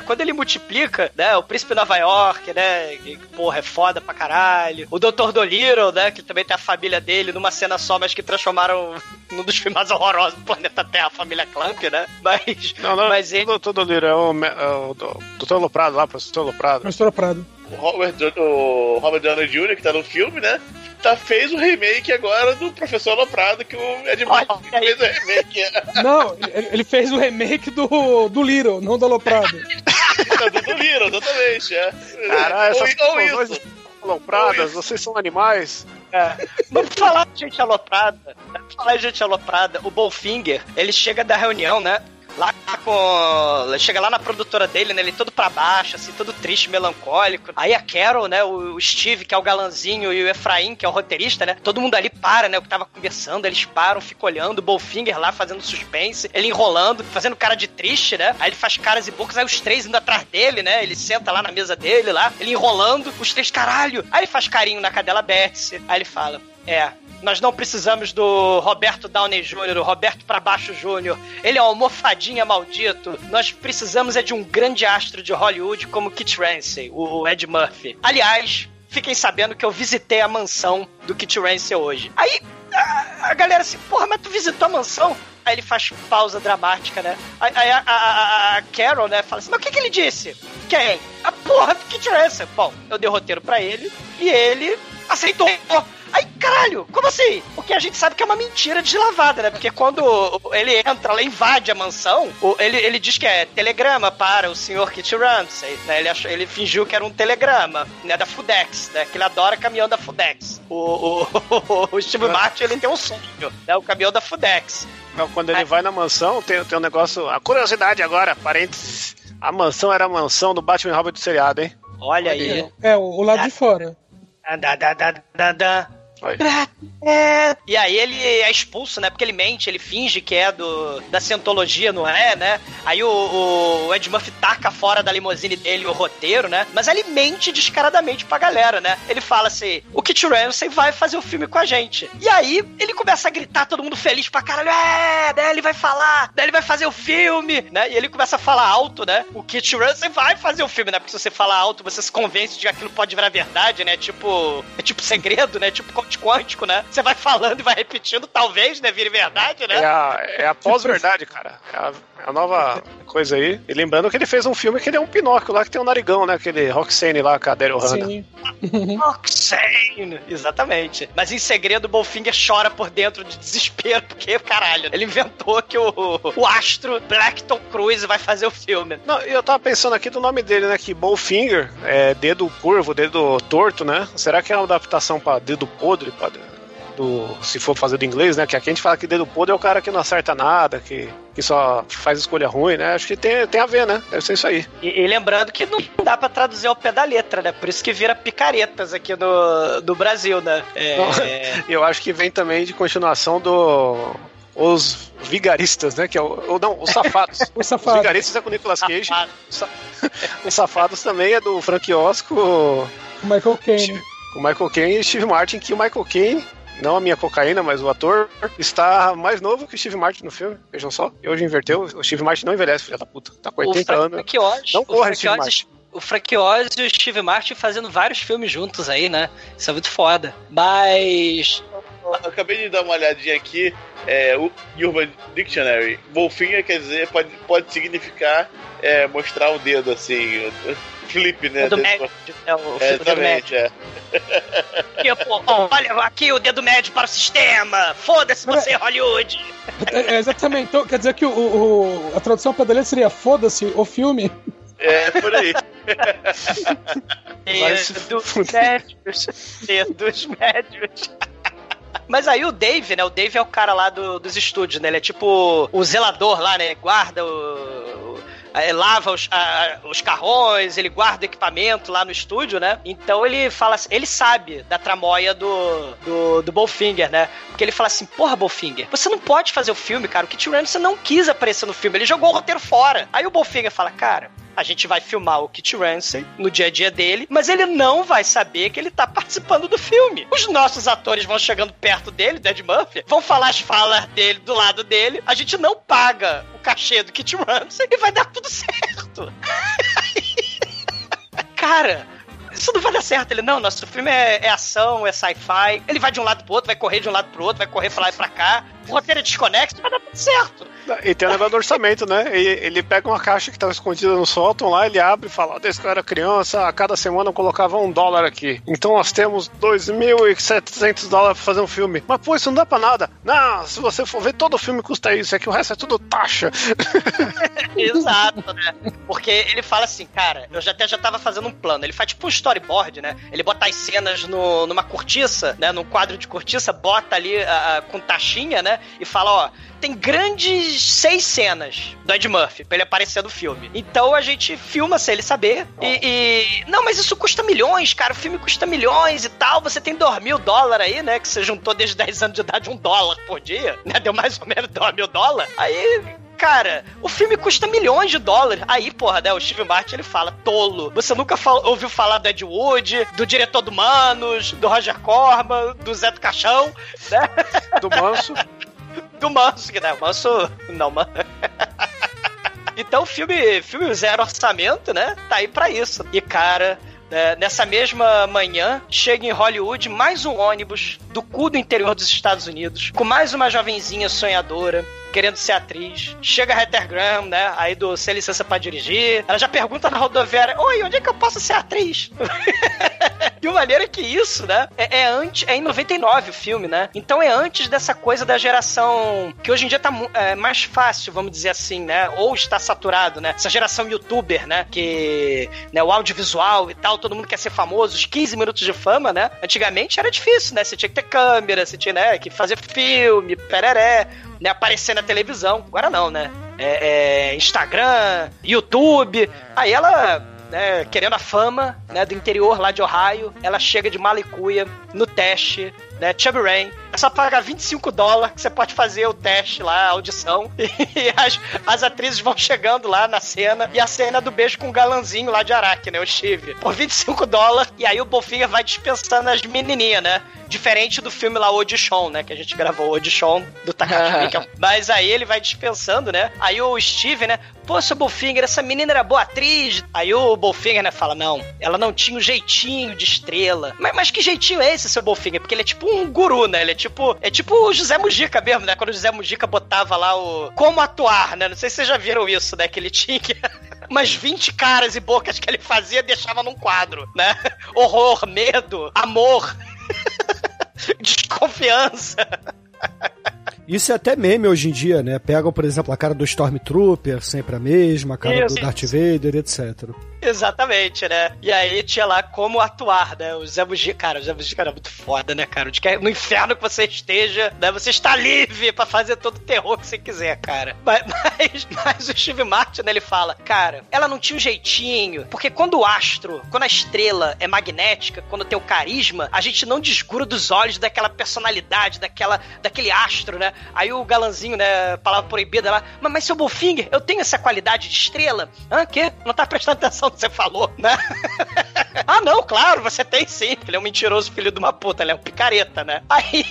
Tá muito foda, cara. É, quando ele multiplica, né? O Príncipe de Nova York, né? Que, porra, é foda pra caralho. O Dr. Dolittle, né? Que também tem a família dele numa cena só, mas que transformaram num dos filmes mais horrorosos do planeta Terra, a família Clamp, né? Mas. Não, não, Mas ele. o Dr. Dolittle é o, é o do- Dr. Loprado lá, professor Loprado. Pastor Prado. O Robert, o Robert Downey Jr., que tá no filme, né? Tá, fez o remake agora do Professor Loprado, que o Ed Murphy fez o remake. Não, ele, fez o remake do, do Little, não do Aloprado. do, do Little, exatamente. É. Caralho, essas ou, ou explosões isso. alopradas, vocês são animais. É. Vamos falar de gente aloprada. Vamos falar de gente aloprada. O Bolfinger, ele chega da reunião, né? Lá com. Chega lá na produtora dele, né? Ele todo pra baixo, assim, todo triste, melancólico. Aí a Carol, né? O o Steve, que é o galanzinho, e o Efraim, que é o roteirista, né? Todo mundo ali para, né? O que tava conversando, eles param, ficam olhando. O Bolfinger lá fazendo suspense, ele enrolando, fazendo cara de triste, né? Aí ele faz caras e bocas, aí os três indo atrás dele, né? Ele senta lá na mesa dele, lá, ele enrolando, os três, caralho. Aí ele faz carinho na cadela Betsy. Aí ele fala: É, nós não precisamos do Roberto Downey Jr., o Roberto pra baixo Jr. Ele é um almofadinha maldito. Nós precisamos é de um grande astro de Hollywood como Kit Ramsey, o Ed Murphy. Aliás, fiquem sabendo que eu visitei a mansão do Kit Ramsey hoje. Aí a galera assim, porra, mas tu visitou a mansão? Aí ele faz pausa dramática, né? Aí a, a- a- Carol, né, fala assim, mas o que, que ele disse? Quem? A porra do Kit. Bom, eu dei o roteiro pra ele e ele aceitou. Aí, caralho, como assim? Porque a gente sabe que é uma mentira deslavada, né? Porque quando ele entra, ela invade a mansão, o- ele, ele diz que é telegrama para o senhor Kit Ramsey, né? Ele, achou, ele fingiu que era um telegrama, né? Da Fudex, né? Que ele adora caminhão da Fudex. O, o, o Steve Martin, ele tem um sonho, né? O caminhão da Fudex. Não, quando ele vai na mansão, tem, tem um negócio. A curiosidade agora, parênteses. A mansão era a mansão do Batman e Robin do seriado, hein? Olha aí. É, o, o lado de fora. Da, da, da, da, da. Oi. É. E aí ele é expulso, né? Porque ele mente, ele finge que é do da cientologia, não é, né? Aí o, o Ed Murphy taca fora da limusine dele o roteiro, né? Mas ele mente descaradamente pra galera, né? Ele fala assim: o Kit Ramsey vai fazer o filme com a gente. E aí ele começa a gritar, todo mundo feliz pra caralho. É, daí ele vai falar, daí ele vai fazer o filme, né? E ele começa a falar alto, né? O Kit Ramsey vai fazer o filme, né? Porque se você falar alto, você se convence de que aquilo pode virar verdade, né? Tipo, é tipo segredo, né? Tipo corte quântico, né? Você vai falando e vai repetindo, talvez, né? Vire verdade, né? É a, é a pós-verdade, cara. É a, é a nova coisa aí. E lembrando que ele fez um filme que ele é um Pinóquio lá, que tem um narigão, né? Aquele Roxane lá com a Daryl Hannah. Sim. Roxane! Exatamente. Mas em segredo, o Bolfinger chora por dentro de desespero, porque, caralho, ele inventou que o, o astro Blackton Cruz vai fazer o filme. Não, eu tava pensando aqui do nome dele, né? Que Bowfinger é dedo curvo, dedo torto, né? Será que é uma adaptação pra dedo podre? Pra, do, se for fazer do inglês, né? Que aqui a gente fala que dedo podre é o cara que não acerta nada, que, que só faz escolha ruim, né? Acho que tem, tem a ver, né? Deve ser isso aí. E, e lembrando que não dá pra traduzir ao pé da letra, né? Por isso que vira picaretas aqui no, no Brasil, né? É, E eu acho que vem também de continuação do. Os vigaristas, né? Que é o. Ou não, os safados. Os safados. Os vigaristas é com o Nicolas Cage. Safado. Sa- Os safados também é do Frank Osco, O Michael Caine. O Michael Caine e Steve Martin, que o Michael Caine, não a minha cocaína, mas o ator, está mais novo que o Steve Martin no filme. Vejam só. E hoje inverteu. O Steve Martin não envelhece, filha da puta. Tá com o 80 anos. Frank Oz, Não o corre, Frank Steve Martin. o Frank Oz e o Steve Martin fazendo vários filmes juntos aí, né? Isso é muito foda. Mas. Eu acabei de dar uma olhadinha aqui, é, o Urban Dictionary. Wolfinha quer dizer, pode, pode significar é, mostrar o dedo assim, flip, né? O do Desse- médio, é o, É, o dedo médio. é. Tipo, olha aqui o dedo médio para o sistema. Foda-se você, Hollywood. É, é, exatamente. Então, quer dizer que o, o- a tradução para letra seria foda-se o filme. É, por aí. Dedos médios. Dedos médios. Mas aí o Dave, né? O Dave é o cara lá do- dos estúdios, né? Ele é tipo o zelador lá, né? Guarda o. o- eh, lava os, a- os carrões, ele guarda o equipamento lá no estúdio, né? Então ele fala assim, ele sabe da tramóia do, do, do Bolfinger, né? Porque ele fala assim, porra, Bolfinger, você não pode fazer o filme, cara. O Kit Ramsey não quis aparecer no filme, ele jogou o roteiro fora. Aí o Bolfinger fala, cara, a gente vai filmar o Kit Ramsey no dia a dia dele, mas ele não vai saber que ele tá participando do filme. Os nossos atores vão chegando perto dele, do Ed Murphy, vão falar as falas dele do lado dele, a gente não paga o cachê do Kit Ramsey e vai dar tudo certo. cara, isso não vai dar certo. Ele, não, nosso filme é, é ação, é sci-fi. Ele vai de um lado pro outro, vai correr de um lado pro outro, vai correr pra lá e pra cá. Roteiro é desconexo, vai dar tudo certo. E tem o negócio do orçamento, né? Ele, pega uma caixa que estava escondida no sótão lá, ele abre e fala: desde que eu era criança, a cada semana eu colocava um dólar aqui. Então nós temos 2.700 dólares pra fazer um filme. Mas pô, isso não dá pra nada. Não, se você for ver, todo filme custa isso, é que o resto é tudo taxa. Exato, né? Porque ele fala assim, cara, eu já até já tava fazendo um plano. Ele faz tipo um storyboard, né? Ele bota as cenas no, numa cortiça, né? Num quadro de cortiça, bota ali ah, com taxinha, né? E fala, ó, tem grandes seis cenas do Ed Murphy pra ele aparecer no filme. Então a gente filma sem ele saber. E, e- Não, mas isso custa milhões, cara. O filme custa milhões e tal. Você tem 2 mil dólares aí, né? Que você juntou desde 10 anos de idade um dólar por dia, né? Deu mais ou menos 2 mil dólares. Aí Cara, o filme custa milhões de dólares. Aí, porra, né? O Steve Martin ele fala, tolo. Você nunca fal- ouviu falar do Ed Wood, do diretor do Manos, do Roger Corman, do Zé do Caixão, né? Do Manso. do Manso, que né? O Manso. Não, mano. Então o filme, filme zero orçamento, né? Tá aí pra isso. E, cara. Né, nessa mesma manhã, chega em Hollywood mais um ônibus do cu do interior dos Estados Unidos, com mais uma jovenzinha sonhadora, querendo ser atriz. Chega a Heather Graham, né? Aí do Sem Licença pra Dirigir. Ela já pergunta na rodoviária: Oi, onde é que eu posso ser atriz? De uma maneira que isso, né? É, é antes, é em 99 o filme, né? Então é antes dessa coisa da geração que hoje em dia tá é, mais fácil, vamos dizer assim, né? Ou está saturado, né? Essa geração youtuber, né? Que né, o audiovisual e tal, todo mundo quer ser famoso, os 15 minutos de fama, né? Antigamente era difícil, né? Você tinha que ter câmera, você tinha né, que fazer filme, pereré, né? Aparecer na televisão. Agora não, né? É, é Instagram, YouTube. Aí ela né, querendo a fama, né, do interior lá de Ohio, ela chega de malicuia no teste, né, Chubby Rain. É só pagar 25 dólares que você pode fazer o teste lá, a audição. E as, as atrizes vão chegando lá na cena. E a cena do beijo com o galanzinho lá de Araque, né, o Steve. Por 25 dólares. E aí o Bofinha vai dispensando as menininhas, né? Diferente do filme lá, Audition, né? Que a gente gravou Audition do Takashi Miike. Mas aí ele vai dispensando, né? Aí o Steve, né? Pô, seu Bolfinger, essa menina era boa atriz. Aí o Bolfinger, né, fala: não, ela não tinha um jeitinho de estrela. Mas, mas que jeitinho é esse, seu Bolfinger? Porque ele é tipo um guru, né? Ele é tipo. É tipo o José Mujica mesmo, né? Quando o José Mujica botava lá o. Como atuar, né? Não sei se vocês já viram isso, né? Que ele tinha que- umas 20 caras e bocas que ele fazia e deixava num quadro, né? Horror, medo, amor, desconfiança. Isso é até meme hoje em dia, né? Pegam, por exemplo, a cara do Stormtrooper, sempre a mesma, a cara Isso, do Darth Vader, etc. Exatamente, né? E aí tinha lá como atuar, né? O Zé Mujica, cara, o Zé Mujica era muito foda, né, cara? No inferno que você esteja, né? Você está livre pra fazer todo o terror que você quiser, cara. Mas, mas, mas o Steve Martin, né, ele fala, cara, ela não tinha um jeitinho, porque quando o astro, quando a estrela é magnética, quando tem o carisma, a gente não desgruda dos olhos daquela personalidade, daquela, daquele astro, né? Aí o galanzinho, né, palavra proibida lá, mas, mas seu Bullfinger, eu tenho essa qualidade de estrela? Hã, quê? Não tá prestando atenção você falou, né? ah, não, claro, você tem sim. Ele é um mentiroso filho de uma puta, ele é um picareta, né? Aí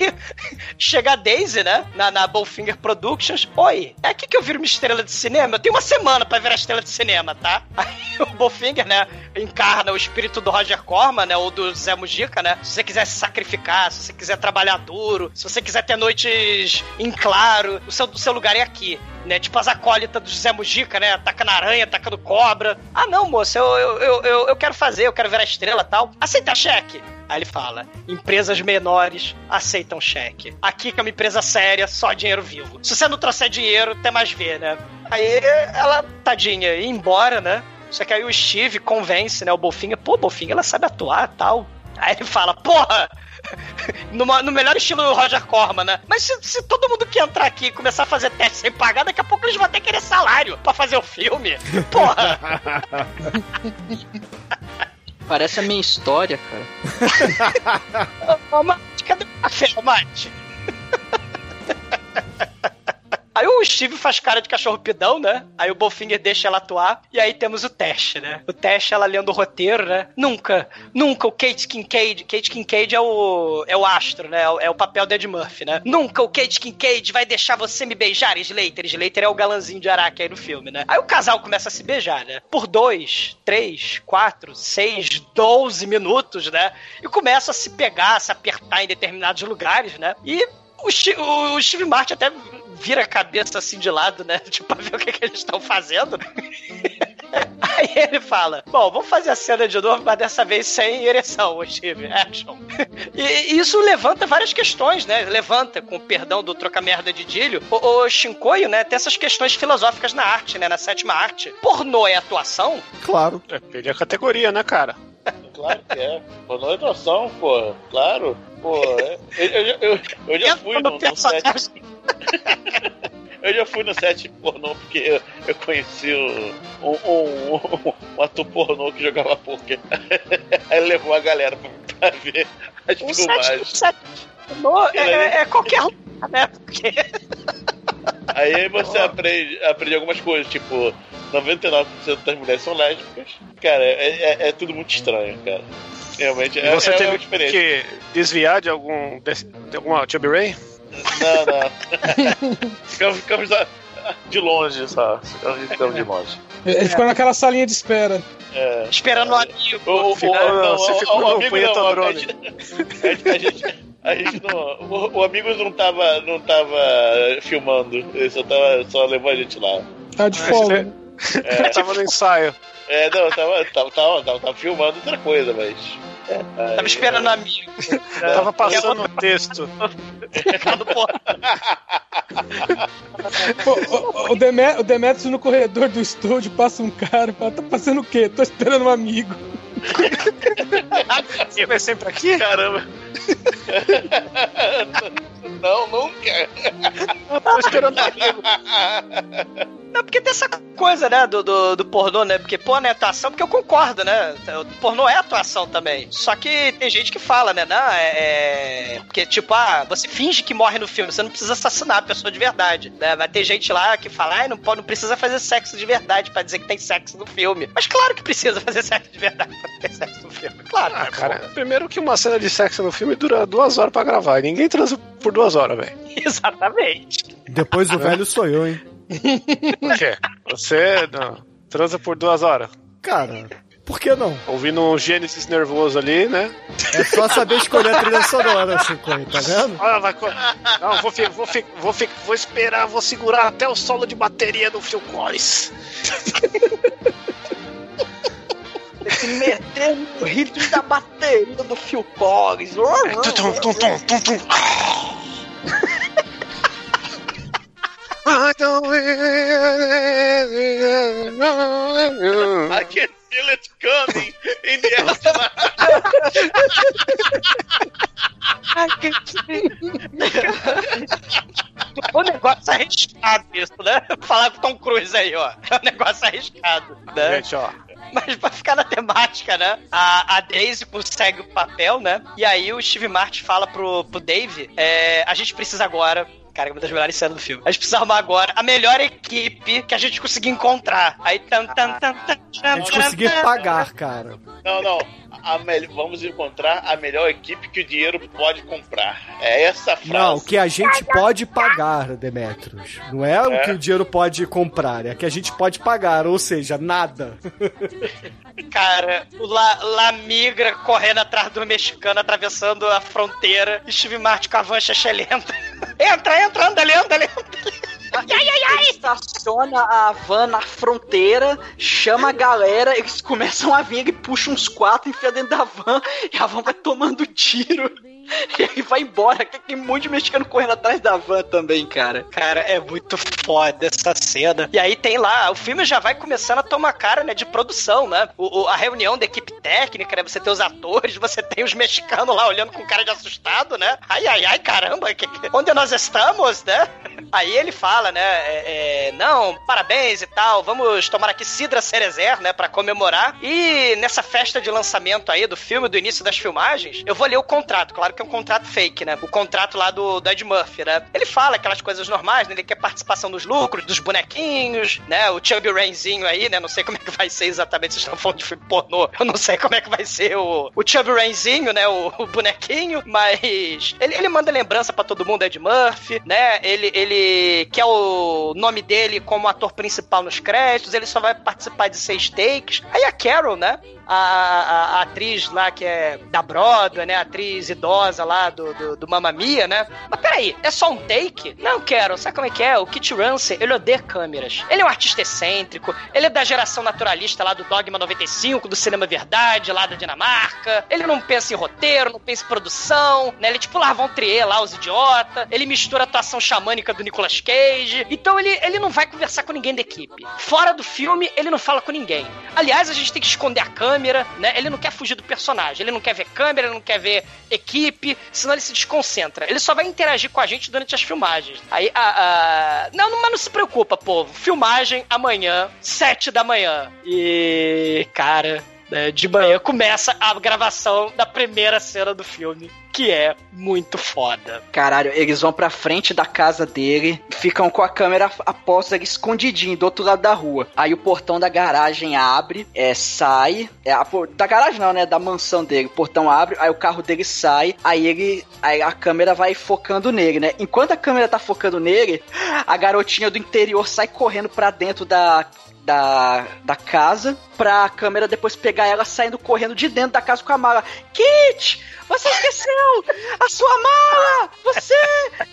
chega a Daisy, né? Na, na Bowfinger Productions. Oi, é aqui que eu viro uma estrela de cinema? Eu tenho uma semana pra virar estrela de cinema, tá? Aí o Bowfinger, né? Encarna o espírito do Roger Corman, né? Ou do Zé Mujica, né? Se você quiser se sacrificar, se você quiser trabalhar duro, se você quiser ter noites em claro, o seu, o seu lugar é aqui. Né, tipo as acólitas do José Mujica, né? Atacando aranha, atacando cobra. Ah, não, moça, eu, eu, eu, eu, eu quero fazer, eu quero virar estrela tal. Aceita cheque? Aí ele fala: empresas menores aceitam cheque. Aqui que é uma empresa séria, só dinheiro vivo. Se você não trouxer dinheiro, tem mais ver, né? Aí ela, tadinha, ia embora, né? Só que aí o Steve convence, né, o Bolfinha, pô, Bolfinha, ela sabe atuar tal. Aí ele fala, porra! No, no melhor estilo do Roger Corman, né? Mas se, se todo mundo que entrar aqui e começar a fazer teste sem pagar, daqui a pouco eles vão até querer salário pra fazer o filme. Porra! Parece a minha história, cara. Ô, Mate, cadê o café, Mate? Aí o Steve faz cara de cachorro pidão, né? Aí o Bowfinger deixa ela atuar. E aí temos o teste, né? O teste, ela lendo o roteiro, né? Nunca, nunca o Kate Kincaid. Kate Kincaid é o, é o astro, né? É o, papel do Ed Murphy, né? Nunca o Kate Kincaid vai deixar você me beijar, Slater. Slater é o galanzinho de Araque aí no filme, né? Aí o casal começa a se beijar, né? Por dois, três, quatro, seis, doze minutos, né? E começa a se pegar, a se apertar em determinados lugares, né? E o Steve Martin até vira a cabeça assim de lado, né? Tipo, pra ver o que, que eles estão fazendo. Aí ele fala: Bom, vamos fazer a cena de novo, mas dessa vez sem ereção, Steve. Action. E isso levanta várias questões, né? Levanta, com o perdão do troca-merda de Dílio, o, o Shinkoio, né? Tem essas questões filosóficas na arte, né? Na sétima arte. Pornô é atuação? Claro. É, ele é categoria, né, cara? Claro que é. Pornô é atuação, pô. Claro. Pô, é- eu, eu, eu, eu já fui no, no set. Eu já fui no set pornô porque eu, eu conheci o- um, um, um, um ator pornô que jogava poker. Aí ele levou a galera pra, pra ver as O set, filmagens. set pornô é, é- é qualquer lugar, né? Porque Aí você aprende, aprende algumas coisas, tipo, 99% das mulheres são lésbicas. Cara, é, é, é tudo muito estranho, cara. Realmente, é, você é teve uma experiência. que desviar de algum de alguma Chubby Ray? Não, não. ficamos, ficamos de longe, sabe? Ficamos, ficamos de longe. Ele ficou naquela salinha de espera. É. esperando o amigo. O, o, Final, o, não, o, você o, ficou o no amigo não, a a gente, a gente, a gente não, o, o amigo não tava, não tava filmando, ele só, tava, só levou a gente lá. Tá de folga. É. Tava no ensaio. É, não, tava, tava, tava, tava, tava filmando outra coisa, mas. É, aí, Tava esperando o amigo. Tava passando o texto. O, o, Deme- o Demetrius no corredor do estúdio passa um cara e fala: tá fazendo o quê? Tô esperando um amigo. Você vai sempre aqui? Caramba. não, nunca. Eu tô esperando o amigo. Não, porque tem essa coisa, né, do, do, do pornô, né? Porque pornô é atuação, porque eu concordo, né? O pornô é atuação também. Só que tem gente que fala, né? Não, é. é- Porque, tipo, ah, você finge que morre no filme, você não precisa assassinar a pessoa de verdade. Né? Vai ter gente lá que fala, ai, não, pode, não precisa fazer sexo de verdade pra dizer que tem sexo no filme. Mas claro que precisa fazer sexo de verdade pra sexo no filme. Claro. Ah, cara, primeiro que uma cena de sexo no filme dura duas horas pra gravar. E ninguém transa por duas horas, velho. Exatamente. Depois o velho sou eu, hein? Por quê? Você não, transa por duas horas. Cara, por que não? Ouvindo um Gênesis nervoso ali, né? É só saber escolher a trilha sonora, 50, tá vendo? Ah, vai Não, vou, fi- vou, fi- vou, fi- vou esperar, vou segurar até o solo de bateria do Phil Collins. Se meter no ritmo da bateria do Phil Collins. Tum, tum, tum, tum, tum. I don't I can feel it coming in the aftermath. O negócio arriscado isso, né? Falar com Tom Cruise aí, ó. É um negócio arriscado, né? Gente, ó. Mas pra ficar na temática, né? A, a Daisy consegue o papel, né? E aí o Steve Martin fala pro, pro Dave: é, a gente precisa agora. Cara, é uma das melhores cenas do filme. A gente precisa arrumar agora a melhor equipe que a gente conseguir encontrar. Aí tan tan tan tan. A gente conseguir pagar, cara. Não, não. A mel- Vamos encontrar a melhor equipe que o dinheiro pode comprar. É essa a frase. Não, o que a gente pode pagar, Demetrius. Não é, o É. que o dinheiro pode comprar, é o que a gente pode pagar, ou seja, nada. Cara, o La, La Migra correndo atrás do mexicano, atravessando a fronteira. Steve Martin com a van lenta. entra, entra, anda ali, anda ali. Ai, ai, ai! Estaciona a van na fronteira, chama a galera, eles começam a vir e puxam uns quatro, enfia dentro da van, e a van vai tomando tiro. E aí vai embora. Tem um monte de mexicano correndo atrás da van também, cara. Cara, é muito foda essa cena. E aí tem lá, o filme já vai começando a tomar cara, né, de produção, né? O, o- a reunião da equipe técnica, né? Você tem os atores, você tem os mexicanos lá olhando com cara de assustado, né? Ai, ai, ai, caramba, que- que- onde nós estamos, né? Aí ele fala, né? é, é, não, parabéns e tal, vamos tomar aqui Sidra Cerezer, né? Pra comemorar. E nessa festa de lançamento aí do filme, do início das filmagens, eu vou ler o contrato. Claro que é um contrato fake, né? O contrato lá do, do Ed Murphy, né? Ele fala aquelas coisas normais, né? Ele quer participação dos lucros, dos bonequinhos, né? O Chubby Rainzinho aí, né? Não sei como é que vai ser exatamente, vocês estão falando de filme pornô. Eu não sei como é que vai ser o, o Chubby Rainzinho, né? O, o bonequinho, mas ele, ele manda lembrança pra todo mundo, Ed Murphy, né? Ele, ele quer o nome dele como ator principal nos créditos, ele só vai participar de seis takes. Aí a Carol, né? A, a, a atriz lá que é da Broadway, né? A atriz idosa lá do, do, do Mamma Mia, né? Mas peraí, é só um take? Não, Carol, sabe como é que é? O Kit Ramsey, ele odeia câmeras. Ele é um artista excêntrico, ele é da geração naturalista lá do Dogma 95, do Cinema Verdade, lá da Dinamarca. Ele não pensa em roteiro, não pensa em produção, né? Ele é tipo Larvon Trier lá, os idiota. Ele mistura a atuação xamânica do Nicolas Cage. Então ele, ele não vai conversar com ninguém da equipe. Fora do filme, ele não fala com ninguém. Aliás, a gente tem que esconder a câmera, né? Ele não quer fugir do personagem. Ele não quer ver câmera, ele não quer ver equipe, senão ele se desconcentra. Ele só vai interagir com a gente durante as filmagens. Aí, a, a... Não, não, mas não se preocupa, povo. Filmagem amanhã, sete da manhã. E, cara, né, de manhã começa a gravação da primeira cena do filme, que é muito foda. Caralho, eles vão pra frente da casa dele, ficam com a câmera aposta escondidinho do outro lado da rua. Aí o portão da garagem abre, é, sai. É, a, da garagem não, né? Da mansão dele. O portão abre, aí o carro dele sai, aí ele. Aí a câmera vai focando nele, né? Enquanto a câmera tá focando nele, a garotinha do interior sai correndo pra dentro da da, da casa pra câmera depois pegar ela saindo correndo de dentro da casa com a mala. Kit! Você esqueceu a sua mala! Você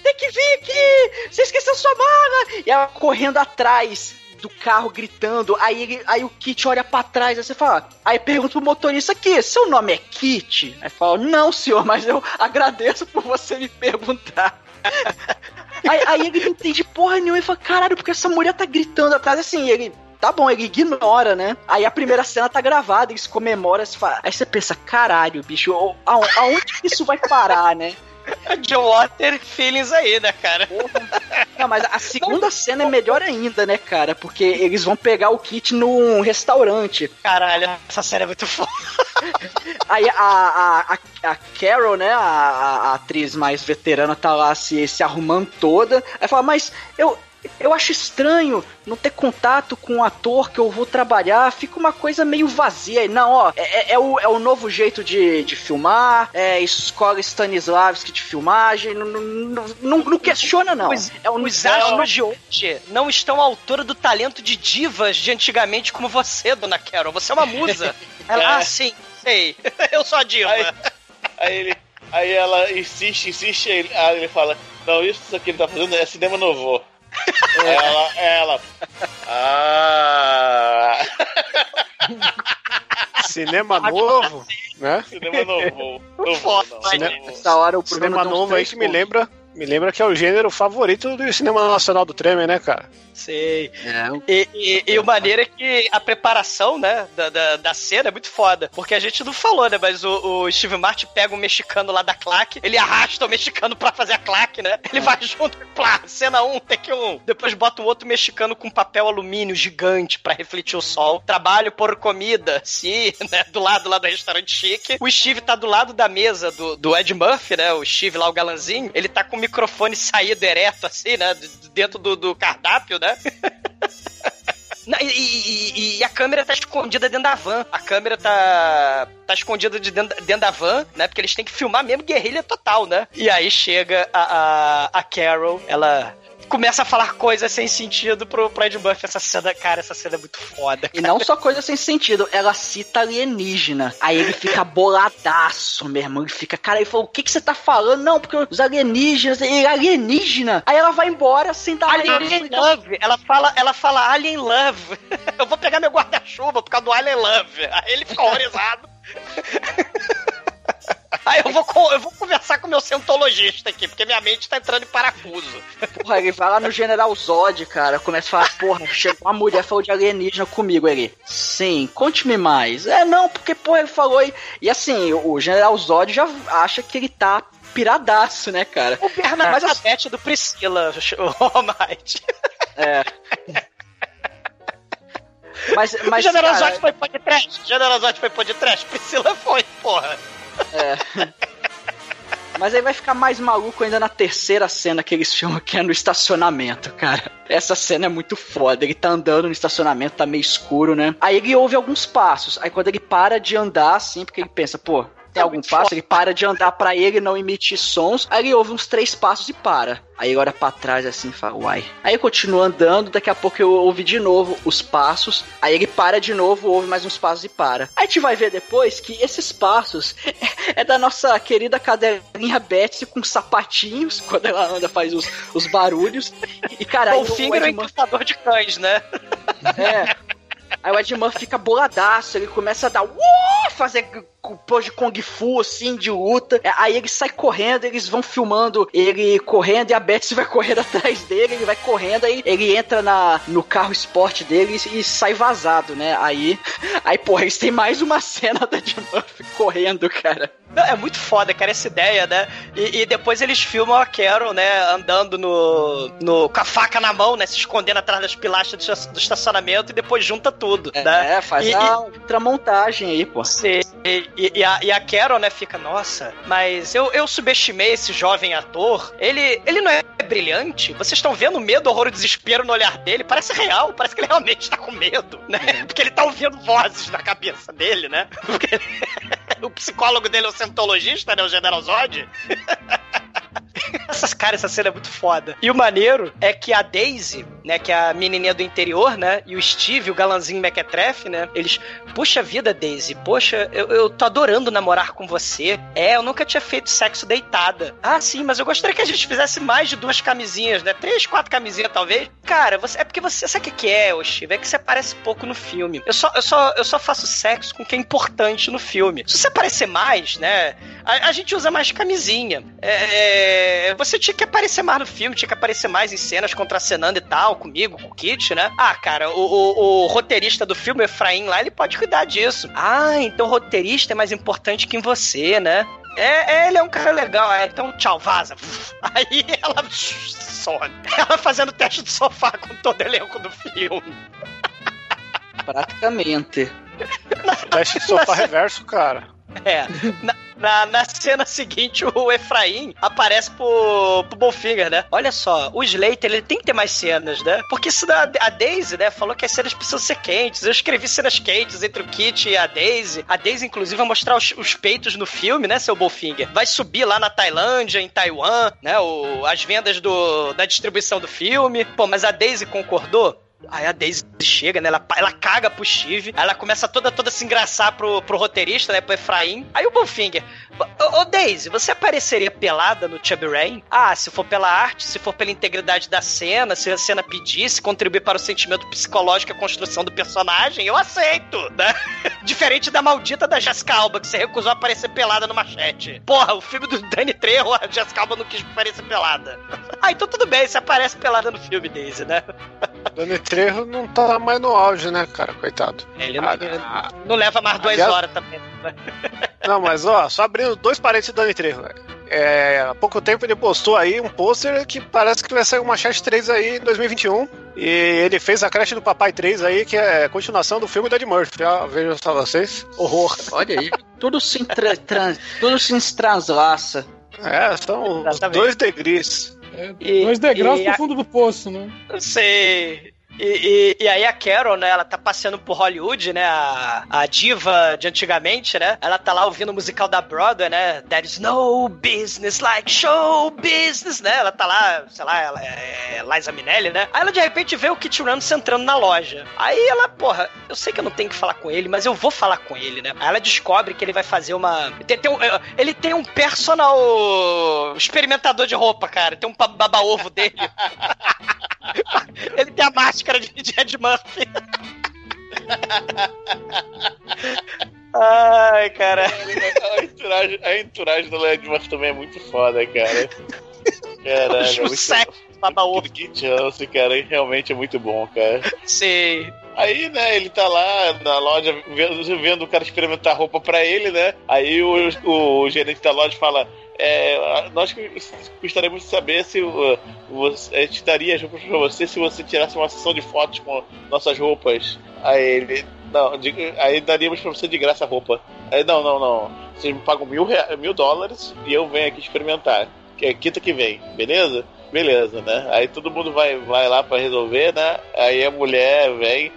tem que vir aqui! Você esqueceu sua mala! E ela correndo atrás do carro gritando. Aí, aí o Kit olha para trás, aí você fala. Aí pergunta pro motorista aqui: seu nome é Kit? Aí fala: não, senhor, mas eu agradeço por você me perguntar. aí, aí ele não entende porra nenhuma e fala: caralho, porque essa mulher tá gritando atrás assim. Ele tá bom, ele ignora, né? Aí a primeira cena tá gravada, eles comemoram, fala... aí você pensa, caralho, bicho, aonde que isso vai parar, né? John Water feelings aí, né, cara? Não, mas a segunda cena é melhor ainda, né, cara? Porque eles vão pegar o kit num restaurante. Caralho, essa série é muito foda. Aí a, a, a, a Carol, né, a, a, atriz mais veterana, tá lá se, se arrumando toda. Aí fala, mas eu, eu acho estranho não ter contato com o ator que eu vou trabalhar, fica uma coisa meio vazia. Não, ó, é, é, é o, é o novo jeito de, de filmar, é escola Stanislavski de filmagem, não, não, não, não questiona, não. Os, é um os astros de hoje não estão à altura do talento de divas de antigamente como você, dona Carol. Você é uma musa. Ela, É. ah, sim, sei. Eu sou a diva. Aí, aí ele. Aí ela insiste, insiste, aí ele, aí ele fala, não, isso que ele tá fazendo é cinema novo. Ela, ela. Ah! Cinema novo, né? Cinema novo. Novo, Novo. Essa hora o Cinema uns novo aí que me lembra. Me lembra que é o gênero favorito do cinema nacional do Tremer, né, cara? Sei. É, E, e, e o maneiro é que a preparação, né, da, da, da cena é muito foda. Porque a gente não falou, né? Mas o, o Steve Martin pega um mexicano lá da claque, ele arrasta o mexicano pra fazer a claque, né? Ele vai junto, plá, cena 1, um, take 1. Um. Depois bota um outro mexicano com papel alumínio gigante pra refletir o sol. Trabalho por comida, sim, né? Do lado lá do restaurante chique. O Steve tá do lado da mesa do, do Ed Murphy, né? O Steve lá, o galanzinho. Ele tá com o microfone saído ereto, assim, né? Dentro do, do cardápio, né? E, e- e- e a câmera tá escondida dentro da van. A câmera tá, tá escondida de dentro, dentro da van, né? Porque eles têm que filmar mesmo guerrilha total, né? E aí chega a, a, a Carol, ela começa a falar coisas sem sentido pro, pro Ed Murphy. Essa cena, cara, essa cena é muito foda. E não só coisa sem sentido, ela cita alienígena. Aí ele fica boladaço, meu irmão. Ele fica, cara, ele falou: o que, que você tá falando? Não, porque os alienígenas, ele alienígena. Aí ela vai embora sem dar Alien. Love, ela fala, ela fala Alien Love. Eu vou pegar meu guarda-chuva por causa do Alien Love. Aí ele fica horrorizado. Aí eu vou, eu vou conversar com o meu cientologista aqui, porque minha mente tá entrando em parafuso. Porra, ele vai lá no General Zod, cara, começa a falar, porra, chegou uma mulher falou de alienígena comigo, ele. Sim, conte-me mais. É, não, porque, porra, ele falou e... E assim, o General Zod já acha que ele tá piradaço, né, cara? O Bernadette do Priscila, o Almighty. É. Mas, mas Generosote cara, foi podcast. Generosote foi podcast. Priscila foi, porra. É. Mas aí vai ficar mais maluco ainda na terceira cena que eles filmam, que é no estacionamento, cara. Essa cena é muito foda. Ele tá andando no estacionamento, tá meio escuro, né? Aí ele ouve alguns passos. Aí quando ele para de andar, assim, porque ele pensa, pô, tem algum passo? Ele para de andar pra ele não emitir sons. Aí ele ouve uns três passos e para. Aí ele olha pra trás assim e fala, uai. Aí continua andando, daqui a pouco eu ouvi de novo os passos. Aí ele para de novo, ouve mais uns passos e para. Aí a gente vai ver depois que esses passos é da nossa querida cadelinha Betsy com sapatinhos. Quando ela anda, faz os, os barulhos. E cara, aí o Finger é o encantador de cães, né? É. Aí o Ed Murphy fica boladaço, ele começa a dar uh, fazer pose de Kung Fu, assim, de luta. É, Aí ele sai correndo, eles vão filmando ele correndo e a Betsy vai correndo atrás dele, ele vai correndo, aí ele entra na, no carro esporte dele e, e sai vazado, né? Aí, aí, porra, eles têm mais uma cena da Ed Murphy correndo, cara. Não, é muito foda, cara, essa ideia, né? E, e depois eles filmam a Carol, né, andando no, no, com a faca na mão, né, se escondendo atrás das pilastras do, do estacionamento e depois junta tudo, né? É, faz E- a ultramontagem aí, pô. Sim, E, e- e a, e a Carol, né, fica, nossa, mas eu, eu subestimei esse jovem ator. Ele, ele não é brilhante? Vocês estão vendo o medo, horror e desespero no olhar dele? Parece real, parece que ele realmente tá com medo, né? Porque ele tá ouvindo vozes na cabeça dele, né? Porque ele- o psicólogo dele é o cientologista, né, o General Zod. Essas cara, essa cena é muito foda. E o maneiro é que a Daisy, né, que é a menininha do interior, né, e o Steve, o galanzinho mequetrefe, né, eles, puxa vida, Daisy, poxa, eu, eu tô adorando namorar com você. É, eu nunca tinha feito sexo deitada. Ah, sim, mas eu gostaria que a gente fizesse mais de duas camisinhas, né, três, quatro camisinhas talvez. Cara, você, é porque você, sabe o que é, ô Steve? É que você aparece pouco no filme. Eu só, eu só, eu só faço sexo com quem é importante no filme. Se você aparecer mais, né, a, a gente usa mais camisinha. É, você tinha que aparecer mais no filme, tinha que aparecer mais em cenas contracenando e tal, comigo, com o Kit, né? Ah, cara, o, o- o roteirista do filme, o Efraim, lá, ele pode cuidar disso. Ah, então o roteirista é mais importante que você, né? É, é, ele é um cara legal, é, então tchau, vaza. Aí ela some. Ela fazendo teste de sofá com todo o elenco do filme. Praticamente. Teste de sofá reverso, cara. É. Na, na, na cena seguinte, o Efraim aparece pro, pro Bonfinger, né? Olha só, o Slater, ele tem que ter mais cenas, né? Porque isso da, a Daisy, né, falou que as cenas precisam ser quentes. Eu escrevi cenas quentes entre o Kit e a Daisy. A Daisy, inclusive, vai mostrar os, os peitos no filme, né, seu Bonfinger? Vai subir lá na Tailândia, em Taiwan, né? O, as vendas do, da distribuição do filme. Pô, mas a Daisy concordou? Aí a Daisy chega, né? Ela, ela caga pro. Aí ela começa toda, toda a se engraçar pro, pro roteirista, né? Pro Efraim. Aí o Bonfinger. Ô, ô Daisy, você apareceria pelada no Chubby Rain? Ah, se for pela arte, se for pela integridade da cena, se a cena pedisse, contribuir para o sentimento psicológico e a construção do personagem, eu aceito, né? Diferente da maldita da Jessica Alba, que você recusou aparecer pelada no machete. Porra, o filme do Danny Trejo, a Jessica Alba não quis aparecer pelada. Ah, então tudo bem, você aparece pelada no filme, Daisy, né? Dani Trejo não tá mais no auge, né, cara? Coitado. Ele não, ele não leva mais duas aliás- horas também. né? Não, mas ó, só abrindo dois parênteses do Dani Trejo, velho. É, há pouco tempo ele postou aí um pôster que parece que vai sair o Machete 3 aí em 2021. E ele fez a creche do Papai 3 aí, que é a continuação do filme do Ed Murphy. Ó, vejam só vocês. Horror. Olha aí. Tudo se, tra- tran- tudo se translaça. É, são dois degrees. E- Dois degraus e pro a- fundo do poço, né? Eu sei. E, e- e aí a Carol, né, ela tá passeando por Hollywood, né, a, a diva de antigamente, né, ela tá lá ouvindo o musical da Broadway, né, There is no business like show business, né, ela tá lá, sei lá, ela é Liza Minelli, né, aí ela de repente vê o Kit Ramos entrando na loja, aí ela, porra, eu sei que eu não tenho que falar com ele, mas eu vou falar com ele, né, aí ela descobre que ele vai fazer uma, tem- tem um- ele tem um personal experimentador de roupa, cara, tem um baba-ovo dele, ele tem a máscara de de Ed Murphy. Ai, cara. A entourage, a entourage do Led Murphy também é muito foda, cara. Caralho, é o muito sexo. Aquele Kit Chance, cara, realmente é muito bom, cara. Sei. Aí, né, ele tá lá na loja vendo, vendo o cara experimentar roupa pra ele, né? Aí o, o gerente da loja fala: é, nós gostaríamos de saber se você, a gente daria as roupas pra você se você tirasse uma sessão de fotos com nossas roupas. Aí ele. Não, de, aí daríamos pra você de graça a roupa. Aí, não, não, não. Vocês me pagam mil, mil dólares e eu venho aqui experimentar. Que é quinta que vem, beleza? Beleza, né? Aí todo mundo vai, vai lá pra resolver, né? Aí a mulher vem,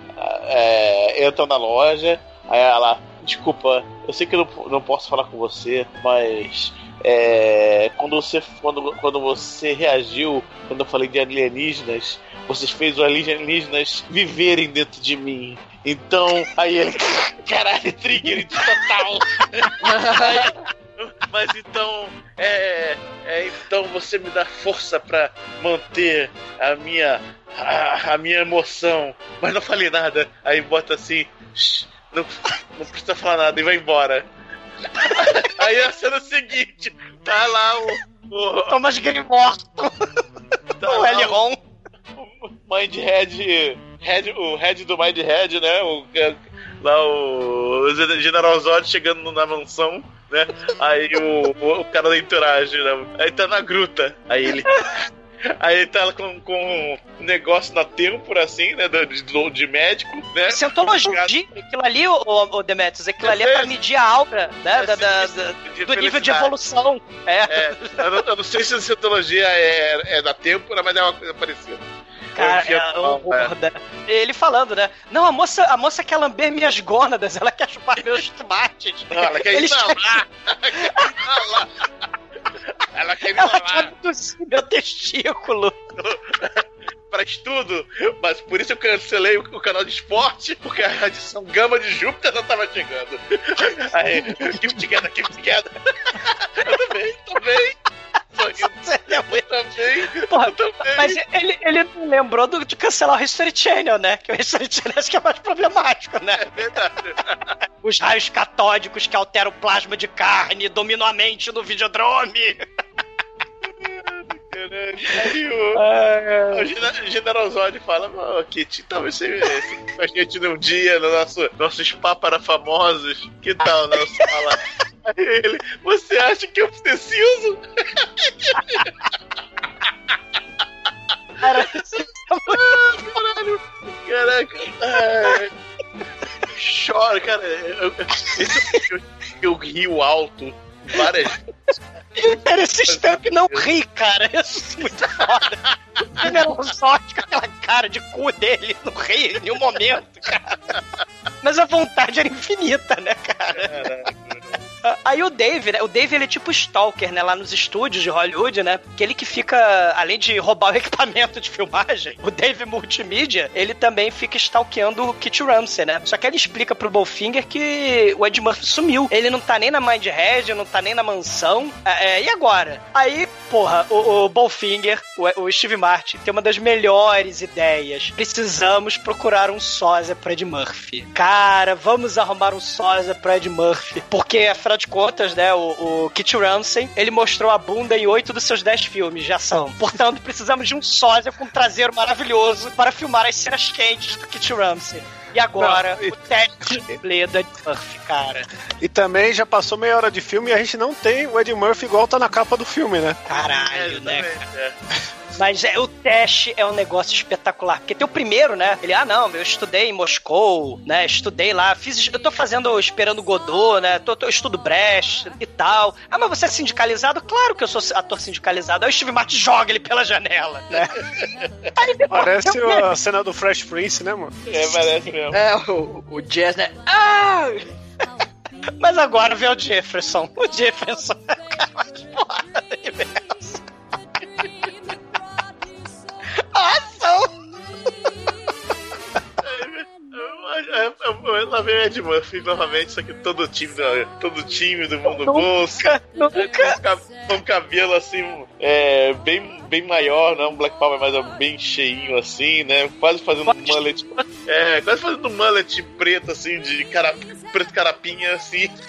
é, entra na loja, aí ela, desculpa, eu sei que eu não, não posso falar com você, mas é, quando, você, quando, quando você reagiu, quando eu falei de alienígenas, vocês fez os alienígenas viverem dentro de mim. Então, aí ele, caralho, trigger de total. Aí, mas então, é, é, então você me dá força pra manter a minha a, a minha emoção. Mas não falei nada. Aí bota assim, "Shh, não, não precisa falar nada e vai embora. Aí a cena seguinte, tá lá o, o Thomas Grimorto. tá o lá L. Ron. o Mindhead, Head, o Head do Mindhead, né? O, lá o General Zod chegando na mansão, né? Aí o, o, o cara da entourage, né? Aí tá na gruta. Aí ele. Aí tá com, com um negócio na têmpora, assim, né? De, de, de médico, né? Cientologia, aquilo ali, o, o Demetrius, aquilo ali é pra medir a aura, né? da- da- da- do nível de evolução. É. É, eu, não, eu não sei se a cientologia é, é da têmpora, mas é uma coisa parecida. Cara, é, o gorda. Ele falando, né? Não, a moça, a moça quer lamber minhas gônadas, ela quer chupar meus tomates. Não, ela quer Ele inalar. Ela quer Ela abduzir meu testículo. Para estudo, mas por isso eu cancelei o, canal de esporte, porque a radiação gama de Júpiter não tava chegando. Aí, keep together, keep together. Eu também, também. Eu também. Porra, mas ele, ele lembrou do, de cancelar o History Channel, né? Que o History Channel acho que é mais problemático, né? É verdade. Os raios catódicos que alteram o plasma de carne dominam a mente no videodrome. Aí o, o General Zod fala, "Ô, Kit, talvez você com a gente num dia no nosso, nossos para famosos. Que tal não falar? Aí ele, você acha que eu preciso? Cara, Caralho, caraca. Ai, choro, cara. Eu, eu, eu, eu rio alto várias Era esse Stamp não ri, cara. Isso é muito foda. O General Zod com aquela cara de cu dele, não ri em nenhum momento, cara. Mas a vontade era infinita, né, cara? Aí o Dave, né? O Dave ele é tipo stalker, né? Lá nos estúdios de Hollywood, né? Que ele que fica, além de roubar o equipamento de filmagem, o Dave Multimídia, ele também fica stalkeando o Kit Ramsey, né? Só que ele explica pro Bowfinger que o Ed Murphy sumiu. Ele não tá nem na Mindhead, não tá nem na mansão. É, é, e agora? Aí, porra, o, o Bowfinger, o, o Steve Martin, tem uma das melhores ideias. Precisamos procurar um sósia pro Ed Murphy. Cara, vamos arrumar um sósia pro Ed Murphy. Porque, afinal de contas, né, o, o Kit Ramsey, ele mostrou a bunda em oito dos seus dez filmes de ação. Portanto, precisamos de um sósia com um traseiro maravilhoso para filmar as cenas quentes do Kit Ramsey. E agora, Não, e- o teste de dublê do Ed Murphy, cara. E também já passou meia hora de filme e a gente não tem o Ed Murphy igual tá na capa do filme, né? Caralho, né? Mas é, o teste é um negócio espetacular. Porque tem o primeiro, né? Ele, ah, não, eu estudei em Moscou, né? Estudei lá, fiz. Eu tô fazendo, esperando Godot, né? Tô, tô- eu estudo Brecht e tal. Ah, mas você é sindicalizado? Claro que eu sou ator sindicalizado. Aí o Steve Martin joga ele pela janela, né? Aí depois, Parece eu- a cena do Fresh Prince, né, mano? É, parece mesmo. É, o, o Jazz, né? Ah! Mas agora vem o Jefferson. O Jefferson é o cara mais foda do ação! Lá vem o Ed Murphy novamente, só que todo time, do- todo time do mundo Nunca, bolso. nunca. Com um cabelo assim, é, bem, bem maior, não um Black Power, mas é bem cheinho assim, né? Quase fazendo um mullet. É, quase fazendo um mullet preto assim, de cara, preto carapinha assim.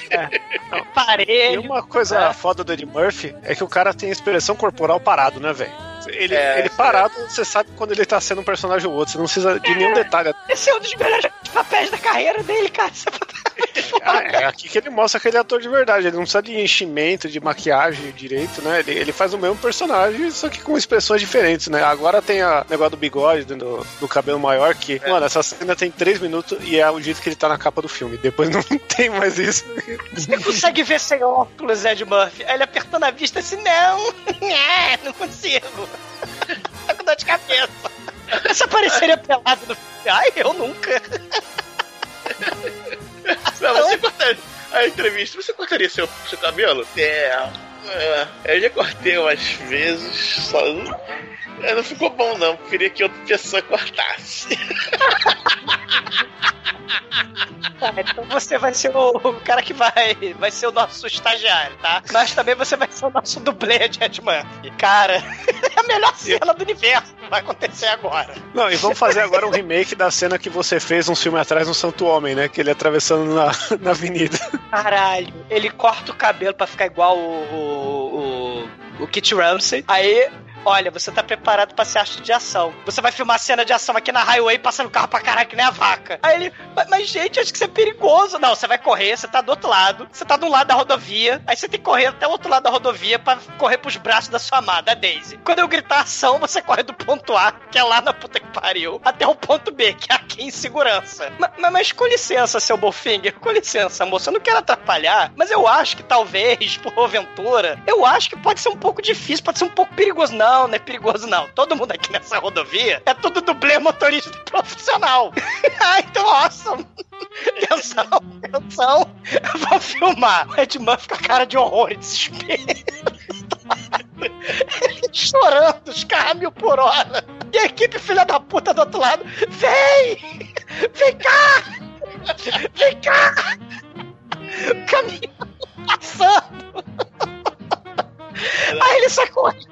E Parelho. uma coisa É. foda do Ed Murphy é que o cara tem expressão corporal parado, né, velho? Ele, É, ele parado, você sabe quando ele tá sendo um personagem ou outro, você não precisa de nenhum detalhe. Esse é um dos melhores papéis da carreira dele, cara. É Ah, é aqui que ele mostra que ele é ator de verdade. Ele não precisa de enchimento, de maquiagem direito, né? Ele, ele faz o mesmo personagem, só que com expressões diferentes, né? Agora tem o negócio do bigode, do, do cabelo maior, que, É. mano, essa cena tem três minutos e é o jeito que ele tá na capa do filme. Depois não tem mais isso. Você consegue ver sem óculos, Ed Murphy? Aí ele apertando a vista assim, não, é, não consigo. Tá com dor de cabeça. Você apareceria pelado no filme? Ai, eu nunca. Não, você cortaria. A entrevista, você cortaria seu, seu cabelo? É, é. Eu já cortei umas vezes, só. é, Não ficou bom, não. Queria que outra pessoa cortasse. Tá, então você vai ser o, o cara que vai, vai ser o nosso estagiário, tá? Mas também você vai ser o nosso dublê de Ed Murphy. Cara, é a melhor cena do universo que vai acontecer agora. Não, e vamos fazer agora um remake da cena que você fez um filme atrás no Santo Homem, né? Que ele atravessando na, na avenida. Caralho, ele corta o cabelo pra ficar igual o, o, o, o Kit Ramsey. Aí, olha, você tá preparado pra ser astro de ação. Você vai filmar cena de ação aqui na highway, passando carro pra caralho que nem a vaca. Aí ele, mas, mas, gente, acho que isso é perigoso. Não, você vai correr, você tá do outro lado, você tá um lado da rodovia, aí você tem que correr até o outro lado da rodovia pra correr pros braços da sua amada, a Daisy. Quando eu gritar ação, você corre do ponto A, que é lá na puta que pariu, até o ponto B, que é aqui em segurança. Ma- ma- mas, com licença, seu Bolfinger, com licença, moça, eu não quero atrapalhar, mas eu acho que talvez, por aventura, eu acho que pode ser um pouco difícil, pode ser um pouco perigoso. Não, não é perigoso, não. Todo mundo aqui nessa rodovia é tudo dublê motorista profissional. ah, então, awesome. Atenção, atenção. Vou filmar. O Ed Murphy com a cara de horror e desespero. Chorando, os caras a mil por hora. E a equipe filha da puta do outro lado. Vem! Vem cá! Vem cá! Caminhão passando. Aí ele sai correndo.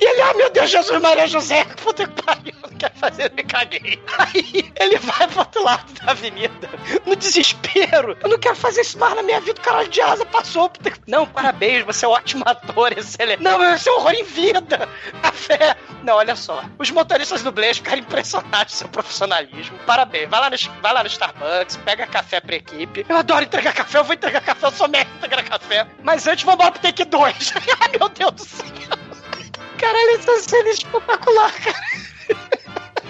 E ele, ah, meu Deus, Jesus Maria José, puta que pariu, não quero fazer, me caguei. Aí ele vai pro outro lado da avenida, no desespero. Eu não quero fazer isso mais na minha vida, o caralho de asa passou. Puta que... Não, parabéns, você é um ótimo ator, excelente. Não, mas você é um horror em vida. Café. Não, olha só, os motoristas dublês ficaram impressionados com seu profissionalismo. Parabéns, vai lá, no, vai lá no Starbucks, pega café pra equipe. Eu adoro entregar café, eu vou entregar café, eu sou em entregar café. Mas antes, vamos embora pro Take 2. Ai, meu Deus do céu. Caralho, essa cena é espetacular, cara.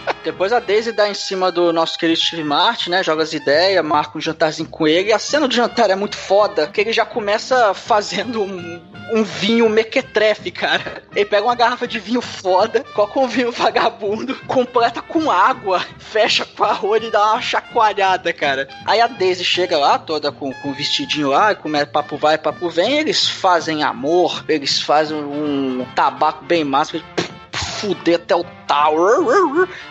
Depois a Daisy dá em cima do nosso querido Steve Martin, né? Joga as ideias, marca um jantarzinho com ele. E a cena do jantar é muito foda, porque ele já começa fazendo um, um vinho mequetrefe, cara. Ele pega uma garrafa de vinho foda, coloca um vinho vagabundo, completa com água, fecha com a rolha e dá uma chacoalhada, cara. Aí a Daisy chega lá, toda com, com vestidinho lá, e começa papo vai, papo vem. Eles fazem amor, eles fazem um tabaco bem massa. fuder até o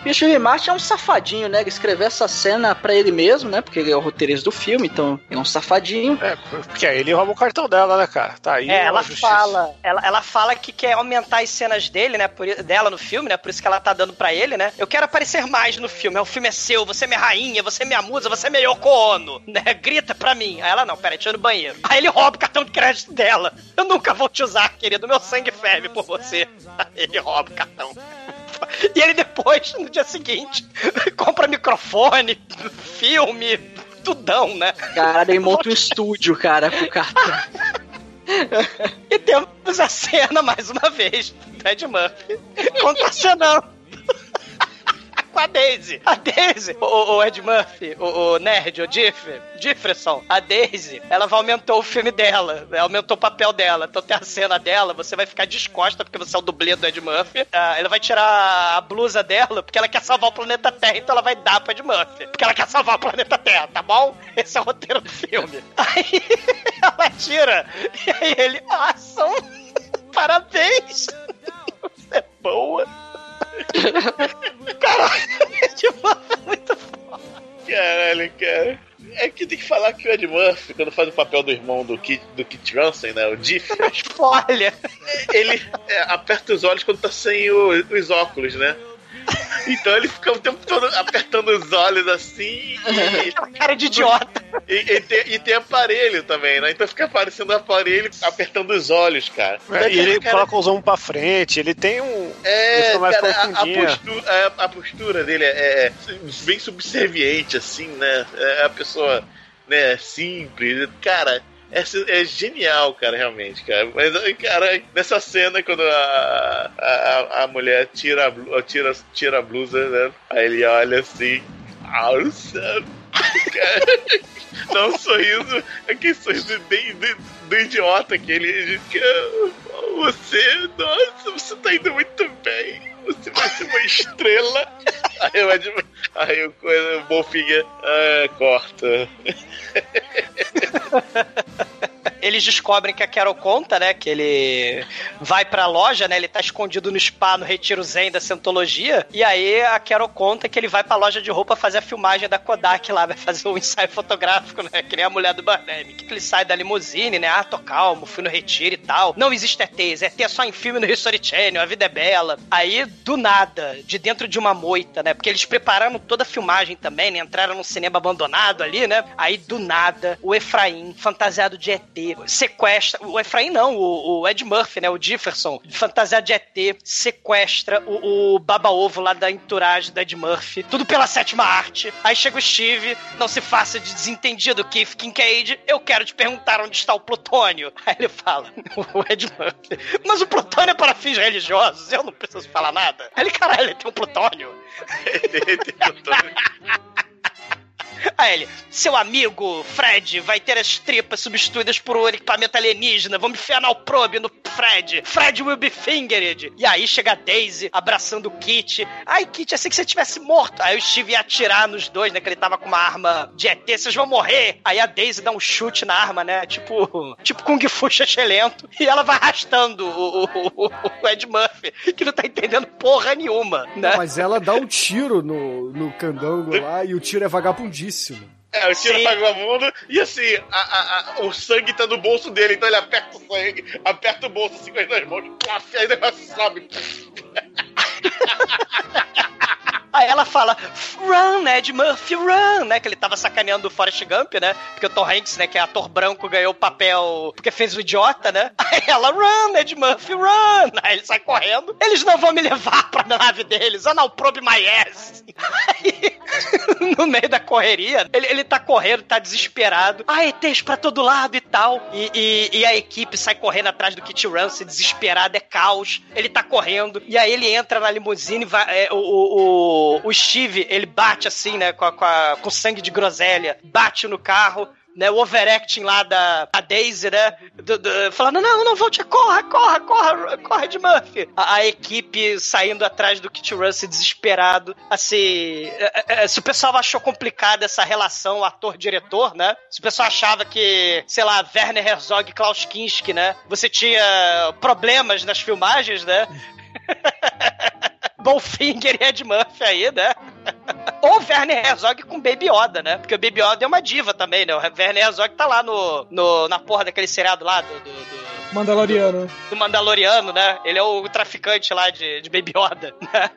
E o Steve Martin é um safadinho, né? Ele escreveu essa cena pra ele mesmo, né? Porque ele é o roteirista do filme, então é um safadinho. É, porque aí ele rouba o cartão dela, né, cara? Tá aí. É, ela justiça. fala, ela, ela fala que quer aumentar as cenas dele, né, por, dela no filme, né, por isso que ela tá dando pra ele, né. Eu quero aparecer mais no filme, o filme é seu, você é minha rainha, você é minha musa, você é minha Yoko Ono, né, grita pra mim. Aí ela, não, peraí, deixa eu ir no banheiro. Aí ele rouba o cartão de crédito dela. Eu nunca vou te usar, querido, meu sangue ferve por você. Aí ele rouba o cartão. E ele depois, no dia seguinte, compra microfone, filme, tudão, né? Caralho, ele monta um estúdio, cara, pro cartão. E temos a cena, mais uma vez, do Ed Murphy contracenando com a Daisy. A Daisy, o, o Ed Murphy, o, o Nerd, o Diff, Differson, a Daisy, ela aumentou o filme dela, né, aumentou o papel dela. Então tem a cena dela, você vai ficar descosta porque você é o dublê do Ed Murphy. Ah, ela vai tirar a blusa dela porque ela quer salvar o planeta Terra, então ela vai dar pro Ed Murphy. Porque ela quer salvar o planeta Terra, tá bom? Esse é o roteiro do filme. Aí ela tira, e aí ele, awesome, parabéns, você é boa. Caralho, cara. É que tem que falar que o Ed Murphy, quando faz o papel do irmão do Kit, do Kit Johnson, né? O Diff, Olha, ele é, aperta os olhos quando tá sem o- os óculos, né? Então ele fica o tempo todo apertando os olhos assim e, cara de idiota. e, e tem, e tem aparelho também, né? Então fica aparecendo aparelho apertando os olhos, cara. É, e ele Cara, coloca os ombros pra frente, ele tem um. É, cara, a, a postura, a, a postura dele é, é bem subserviente, assim, né? É a pessoa né, simples. Cara, é, é, genial, cara, realmente, cara. Mas, cara, nessa cena, quando a, a, a mulher tira a, tira, tira a blusa, né? Aí ele olha assim, awesome. Dá um sorriso, aquele sorriso bem do, idiota que ele. Que, você, nossa, você tá indo muito bem. Você vai ser uma estrela. Aí, aí o, coisa, o Bonfiga ah, corta. Eles descobrem que a Carol conta, né? Que ele vai pra loja, né? Ele tá escondido no spa, no retiro zen da Scientologia. E aí a Carol conta que ele vai pra loja de roupa fazer a filmagem da Kodak lá, vai fazer um ensaio fotográfico, né? Que nem a mulher do Barnemy. Que ele sai da limusine, né? Ah, tô calmo, fui no retiro e tal. Não existe ETs, ET é só em filme no History Channel, a vida é bela. Aí, do nada, de dentro de uma moita, né? Porque eles prepararam toda a filmagem também, né? Entraram num cinema abandonado ali, né? Aí, do nada, o Efraim, fantasiado de ET, sequestra. O Efraim não, o, o Ed Murphy, né? O Jefferson, fantasiado de ET, sequestra o, o baba-ovo lá da entourage do Ed Murphy. Tudo pela sétima arte. Aí chega o Steve, não se faça de desentendido, Keith Kincaid. Eu quero te perguntar onde está o plutônio. Aí ele fala, o Ed Murphy, mas o plutônio é para fins religiosos, eu não preciso falar nada. Aí ele, caralho, ele tem um plutônio. ele tem plutônio. Aí ele, seu amigo Fred vai ter as tripas substituídas por um equipamento alienígena. Vamos enfiar o probe no Fred. Fred will be fingered. E aí chega a Daisy abraçando o Kit. Ai, Kit, assim que você tivesse morto. Aí o Steve ia atirar nos dois, né? Que ele tava com uma arma de ET. Vocês vão morrer. Aí a Daisy dá um chute na arma, né? Tipo, tipo Kung Fu lento. E ela vai arrastando o, o, o, Ed Murphy, que não tá entendendo porra nenhuma, né? Não, mas ela dá um tiro no, no candango lá e o tiro é vagabundíssimo. É, o tiro vagabundo e assim, a, a, a, o sangue tá no bolso dele, então ele aperta o sangue, aperta o bolso assim com as duas mãos, e aí o negócio sobe. Aí ela fala, run, Ed Murphy, run, né? Que ele tava sacaneando o Forrest Gump, né? Porque o Tom Hanks, né, que é ator branco, ganhou o papel porque fez o idiota, né? Aí ela, run, Ed Murphy, run! Aí ele sai correndo. Eles não vão me levar pra nave deles. Ah, não, probe my ass. Aí, no meio da correria, ele, ele tá correndo, tá desesperado. Ah, ETs pra todo lado e tal. E, e, e a equipe sai correndo atrás do Kit Rance, desesperado, é caos. Ele tá correndo. E aí ele entra na limusine, vai, é, o, o o, Steve, ele bate assim, né, com, a, com, a, com sangue de groselha, bate no carro, né, o overacting lá da, da Daisy, né, do, do, falando, não, não, volte, corra, corra, corra, corra de Murphy. A, a, equipe saindo atrás do Kit Russell desesperado, assim, é, é, é, se o pessoal achou complicada essa relação ator-diretor, né, se o pessoal achava que, sei lá, Werner Herzog e Klaus Kinski, né, você tinha problemas nas filmagens, né, Bolfinger e Ed Murphy aí, né? Ou Werner Herzog com Baby Yoda, né? Porque o Baby Yoda é uma diva também, né? O Werner Herzog tá lá no, no, na porra daquele seriado lá do, do, do... Mandaloriano. Do Mandaloriano, né? Ele é o traficante lá de, de Baby Yoda, né?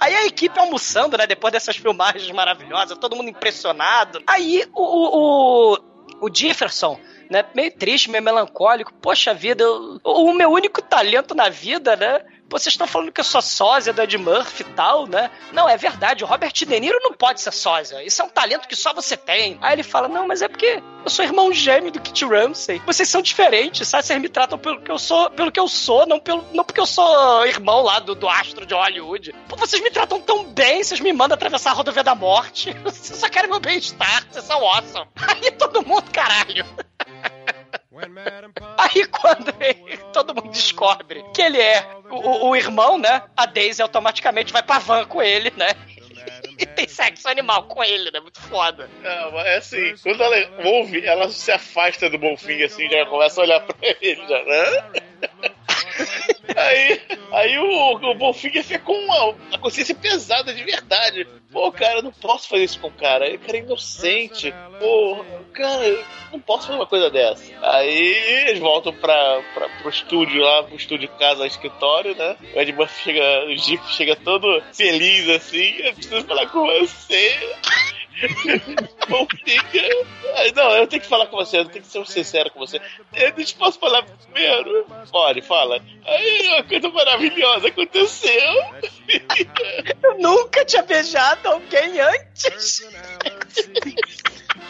Aí a equipe almoçando, né? Depois dessas filmagens maravilhosas, todo mundo impressionado. Aí o, o, o, o Jefferson né? Meio triste, meio melancólico. Poxa vida, eu, o meu único talento na vida, né? Vocês estão falando que eu sou sósia do Ed Murphy e tal, né? Não, é verdade. O Robert De Niro não pode ser sósia. Isso é um talento que só você tem. Aí ele fala: Não, mas é porque eu sou irmão gêmeo do Kit Ramsey. Vocês são diferentes, sabe? Vocês me tratam pelo que eu sou, pelo que eu sou, não, pelo, não porque eu sou irmão lá do, do astro de Hollywood. Pô, vocês me tratam tão bem, vocês me mandam atravessar a rodovia da morte. Vocês só querem meu bem-estar, vocês são awesome. Aí todo mundo, caralho. Aí quando ele, todo mundo descobre que ele é o, o, irmão, né? A Daisy automaticamente vai pra van com ele, né? E tem sexo animal com ele, né? Muito foda. Não, é assim, quando ela ouve, ela se afasta do Bonfim, assim, já começa a olhar pra ele, já, né? Aí, aí o, o Bonfinger fica com uma, uma consciência pesada de verdade. Pô, cara, eu não posso fazer isso com o cara. Ele cara é inocente. Pô, cara, eu não posso fazer uma coisa dessa. Aí eles voltam pra, pra, pro estúdio lá, pro estúdio casa, escritório, né? O Ed Murphy chega, o Jeep chega todo feliz assim. Eu preciso falar com você. Não, eu tenho que falar com você, eu tenho que ser sincero com você. Eu não posso falar primeiro. Pode, fala. Aí uma coisa maravilhosa aconteceu. Eu nunca tinha beijado alguém antes.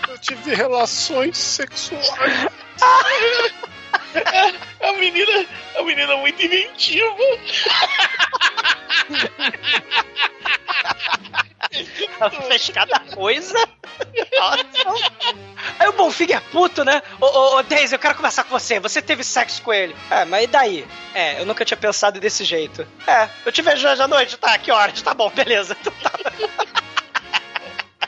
eu tive relações sexuais. A menina, a menina é muito inventiva. Ela fez cada coisa. Nossa. Aí o Bonfig é puto, né? Ô, ô, ô, Daisy, eu quero conversar com você. Você teve sexo com ele. É, mas e daí? É, eu nunca tinha pensado desse jeito. É, eu te vejo hoje à noite. Tá, que horas? Tá bom, beleza. Então tá.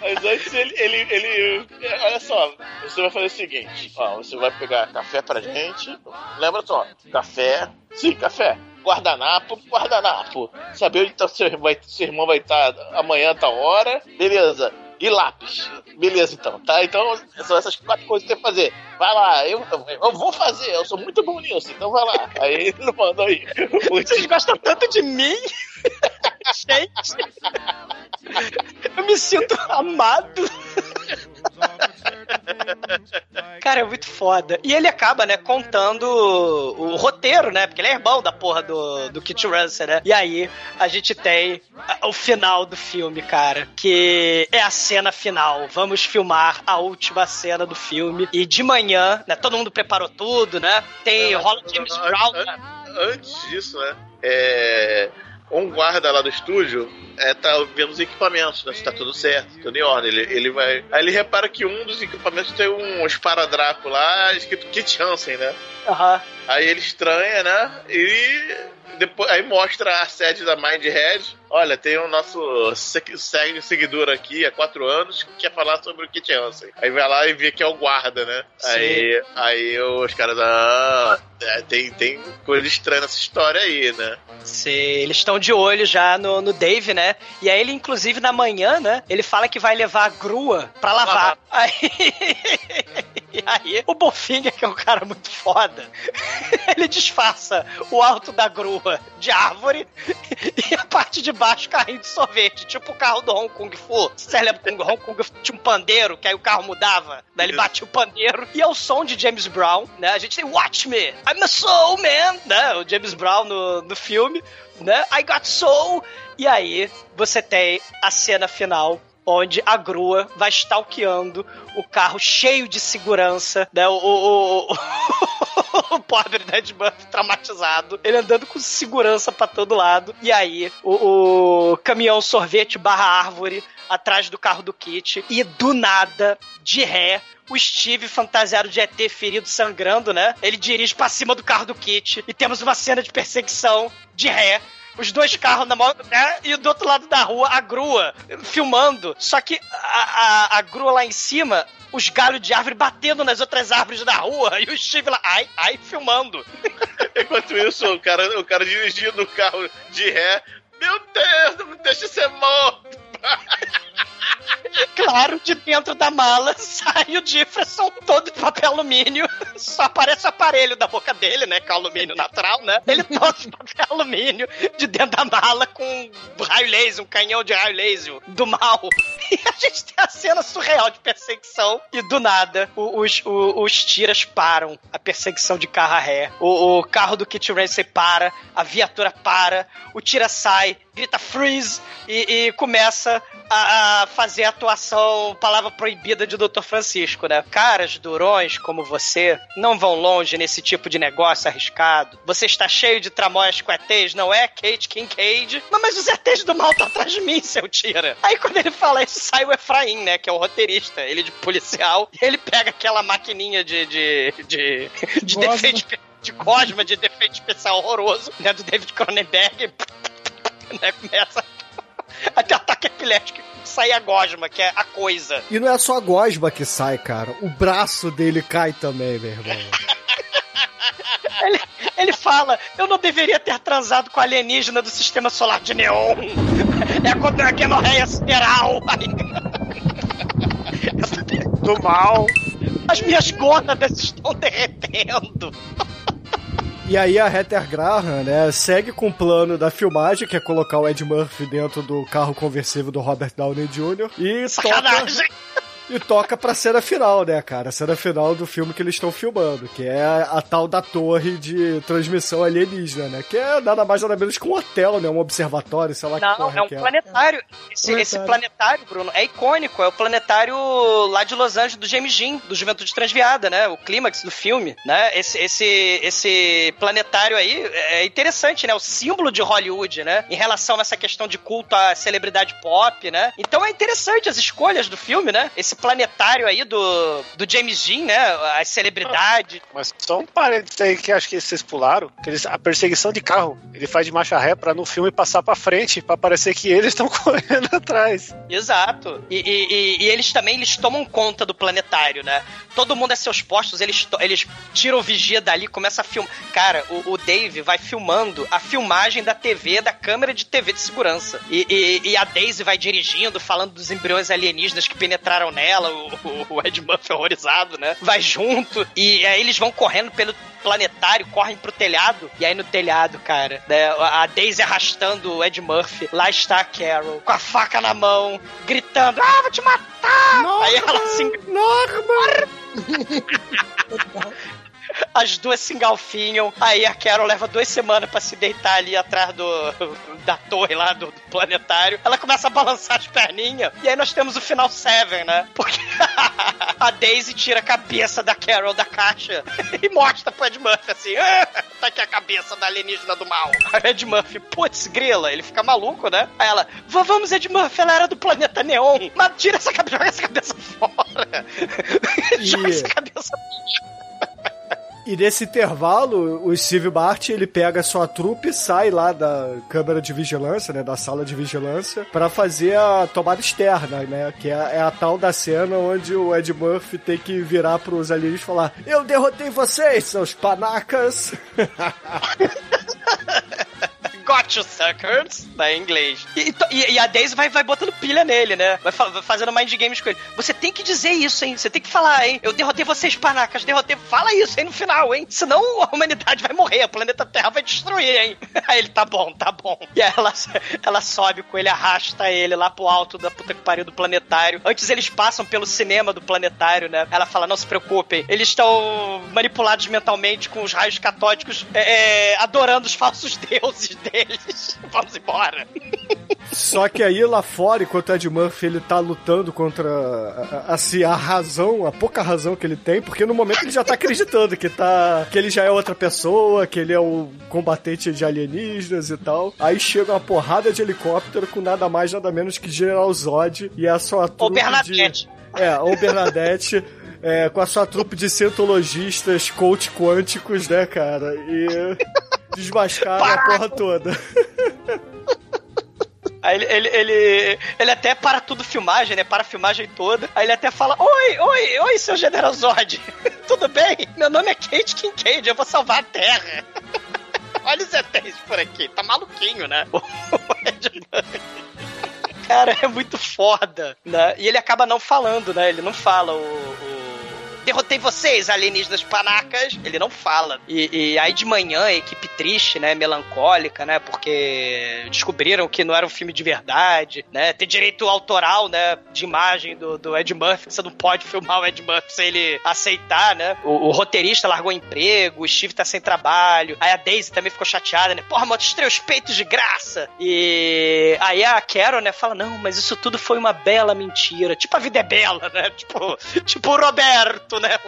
Mas antes ele, ele, ele. Olha só, você vai fazer o seguinte: ó, você vai pegar café pra gente. Lembra só, café. Sim, café. Guardanapo, guardanapo. Saber onde tá seu, irmão vai, seu irmão vai estar amanhã, tal hora. Beleza. E lápis. Beleza, então, tá? Então, são essas quatro coisas que tem que fazer. Vai lá, eu, eu vou fazer, eu sou muito bom nisso, então vai lá. Aí ele mandou aí. Vocês gostam tanto de mim? Gente. Eu me sinto amado. Cara, é muito foda. E ele acaba, né, contando o, roteiro, né? Porque ele é irmão da porra do, do Kit Russell, né? E aí a gente tem o final do filme, cara. Que é a cena final. Vamos filmar a última cena do filme. E de manhã, né? Todo mundo preparou tudo, né? Tem rola James Brown. an- Antes disso, né? É, um guarda lá do estúdio é, tá vendo os equipamentos, né? Se tá tudo certo, tudo em ordem. Ele, ele vai. Aí ele repara que um dos equipamentos tem um esparadrapo lá escrito Kit Hansen, né? Aham. Aí ele estranha, né? E depois aí mostra a sede da Mindhead. Olha, tem o nosso seguidor aqui há quatro anos que quer falar sobre o Kit Hansen. Aí vai lá e vê que é o guarda, né? Sim. Aí, aí os caras, ah, é, tem, tem coisa estranha nessa história aí, né? Sim, eles estão de olho já no, no Dave, né? E aí ele, inclusive, na manhã, né? Ele fala que vai levar a grua pra lavar. Aí... e aí, o Bofinger, que é um cara muito foda, ele disfarça o alto da grua de árvore e a parte de baixo carrinho de sorvete, tipo o carro do Hong Kong Fu. Você lembra que Hong Kong Fu tinha um pandeiro, que aí o carro mudava, daí ele batia o pandeiro. E é o som de James Brown, né? A gente tem Watch Me, I'm a Soul Man, né? O James Brown no, no filme, né? I Got Soul. E aí, você tem a cena final onde a grua vai stalkeando o carro cheio de segurança, né? O, o, o, o pobre Ned Murphy traumatizado, ele andando com segurança pra todo lado. E aí, o, o caminhão sorvete barra árvore atrás do carro do Kit. E do nada, de ré, o Steve fantasiado de ET ferido sangrando, né? Ele dirige pra cima do carro do Kit. E temos uma cena de perseguição de ré os dois carros na mão, né? E do outro lado da rua, a grua filmando. Só que a, a, a grua lá em cima, os galhos de árvore batendo nas outras árvores da rua. E o Steve lá, ai, ai, filmando. Enquanto isso, o cara, o cara dirigindo o carro de ré. Meu Deus, deixa ser morto! Claro, de dentro da mala sai o Jefferson todo de papel alumínio. Só aparece o aparelho da boca dele, né? Que é alumínio natural, né? Ele todo de papel alumínio de dentro da mala com um raio laser, um canhão de raio laser do mal. E a gente tem a cena surreal de perseguição. E do nada, o- os, o- os tiras param a perseguição de carro a ré. O, o carro do Kit Ramsey para, a viatura para, o tira sai, grita freeze e, e começa a, a fazer a atuação, palavra proibida de Dr. Francisco, né? Caras durões como você não vão longe nesse tipo de negócio arriscado. Você está cheio de tramóias com ETs, não é, Kate Kincaid? Não, mas os ETs do mal estão atrás de mim, seu tira. Aí quando ele fala isso, sai o Efraim, né? Que é o roteirista, ele de policial. E ele pega aquela maquininha de, de, de, de defeito de Cosma, de defeito especial horroroso, né? Do David Cronenberg. Né, começa a ter ataque epilético sai a gosma, que é a coisa. E não é só a gosma que sai, cara. O braço dele cai também, meu irmão. Ele, ele fala, eu não deveria ter transado com a alienígena do sistema solar de neon. É contra a gonorreia sideral. Do mal. As minhas gônadas estão derretendo. E aí a Heather Graham, né, segue com o plano da filmagem, que é colocar o Ed Murphy dentro do carro conversível do Robert Downey Jr. e toca, Sacanagem. E toca pra cena final, né, cara? A cena final do filme que eles estão filmando, que é a, tal da torre de transmissão alienígena, né? Que é nada mais nada menos que um hotel, né? Um observatório, sei lá Não, que porra é um que é. planetário. Esse, Planetário. esse planetário, Bruno, é icônico. É o planetário lá de Los Angeles do James Dean, do Juventude Transviada, né? O clímax do filme, né? Esse, esse, esse planetário aí é interessante, né? O símbolo de Hollywood, né? Em relação a essa questão de culto à celebridade pop, né? Então é interessante as escolhas do filme, né? Esse planetário aí do, do James Dean, né? As celebridades. Mas só um parênteses aí que acho que vocês pularam, que eles, a perseguição de carro, ele faz de marcha ré pra no filme passar pra frente, pra parecer que eles estão correndo atrás. Exato. E, e- e- e eles também eles tomam conta do planetário, né? Todo mundo a seus postos, eles, eles tiram o vigia dali, começa a filmar. Cara, o, o Dave vai filmando a filmagem da TV, da câmera de TV de segurança. E, e- e a Daisy vai dirigindo, falando dos embriões alienígenas que penetraram nela, o, o- o Ed Murphy horrorizado, né? Vai junto. E aí eles vão correndo pelo planetário, correm pro telhado. E aí no telhado, cara, né, a Daisy arrastando o Ed Murphy. Lá está a Carol, com a faca na mão, gritando: Ah, vou te matar! aí ela se. As duas se engalfinham. Aí a Carol leva duas semanas pra se deitar ali atrás do, da torre lá do, do planetário. Ela começa a balançar as perninhas. E aí nós temos o final Seven, né? Porque a Daisy tira a cabeça da Carol da caixa e mostra pro Ed Murphy assim: "Ah, tá aqui a cabeça da alienígena do mal. Aí o Ed Murphy, putz, grila, ele fica maluco, né? Aí ela, "Va- vamos, Ed Murphy, ela era do planeta Neon. Mas tira essa cabeça, joga essa cabeça fora. joga essa cabeça E nesse intervalo, o Steve Bart, ele pega sua trupe sai lá da câmera de vigilância, né, da sala de vigilância, pra fazer a tomada externa, né, que é, é a tal da cena onde o Ed Murphy tem que virar pros alienígenas e falar eu derrotei vocês, seus panacas! Got you, suckers, né, em inglês. E, e- e a Daisy vai, vai botando pilha nele, né? Vai, fa- vai fazendo mind games com ele. Você tem que dizer isso, hein? Você tem que falar, hein? Eu derrotei vocês, panacas, derrotei. Fala isso aí no final, hein? Senão a humanidade vai morrer, o planeta Terra vai destruir, hein? Aí ele, tá bom, tá bom. E aí ela, ela sobe com ele, arrasta ele lá pro alto da puta que pariu do planetário. Antes eles passam pelo cinema do planetário, né? Ela fala, não se preocupem, eles estão manipulados mentalmente com os raios catódicos, é, é, adorando os falsos deuses deles. Vamos embora. Só que aí lá fora, enquanto o Ed Murphy ele tá lutando contra a- assim, a razão, a pouca razão que ele tem, porque no momento ele já tá acreditando que tá que ele já é outra pessoa, que ele é o combatente de alienígenas e tal. Aí chega uma porrada de helicóptero com nada mais nada menos que General Zod e a sua trupe Bernadette. de É, ou Bernadette é, com a sua trupe de cientologistas, coach quânticos, né, cara? E desmascaram a porra toda. Aí ele, ele, ele, ele até para tudo filmagem, né? Para a filmagem toda. Aí ele até fala: Oi, oi, oi, seu General Zod. Tudo bem? Meu nome é Kate Kincaid, eu vou salvar a Terra. Olha os ETs por aqui, tá maluquinho, né? Cara, é muito foda, né? E ele acaba não falando, né? Ele não fala o. o- Derrotei vocês, alienígenas panacas. Ele não fala. E, e aí de manhã, a equipe triste, né? Melancólica, né? Porque descobriram que não era um filme de verdade, né? Ter direito autoral, né? De imagem do, do Ed Murphy. Você não pode filmar o Ed Murphy sem ele aceitar, né? O, o roteirista largou emprego, o Steve tá sem trabalho. Aí a Daisy também ficou chateada, né? Porra, mostrei os peitos de graça. E aí a Carol, né, fala: Não, mas isso tudo foi uma bela mentira. Tipo, a vida é bela, né? Tipo, tipo o Roberto, né?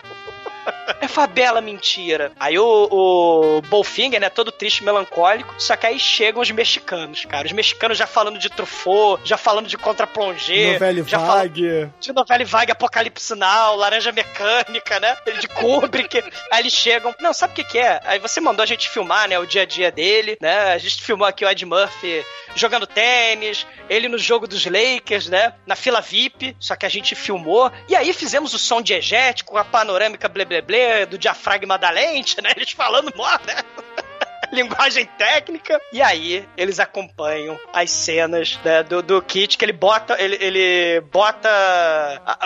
É uma bela mentira. Aí o, o Bolfinger, né, todo triste, melancólico. Só que aí chegam os mexicanos, cara. Os mexicanos já falando de Truffaut, já falando de Contra-Plongé. Novelle já Vague. de novela vaga, Apocalipse Now, Laranja Mecânica, né? De Kubrick. Aí eles chegam. Não, sabe o que, que é? Aí você mandou a gente filmar, né? O dia a dia dele, né? A gente filmou aqui o Ed Murphy jogando tênis, ele no jogo dos Lakers, né? Na fila VIP, só que a gente filmou. E aí fizemos o som diegético, a panorâmica blé blé blé do diafragma da lente, né? Eles falando mó, né? linguagem técnica. E aí, eles acompanham as cenas né, do, do Kit, que ele bota. Ele, ele bota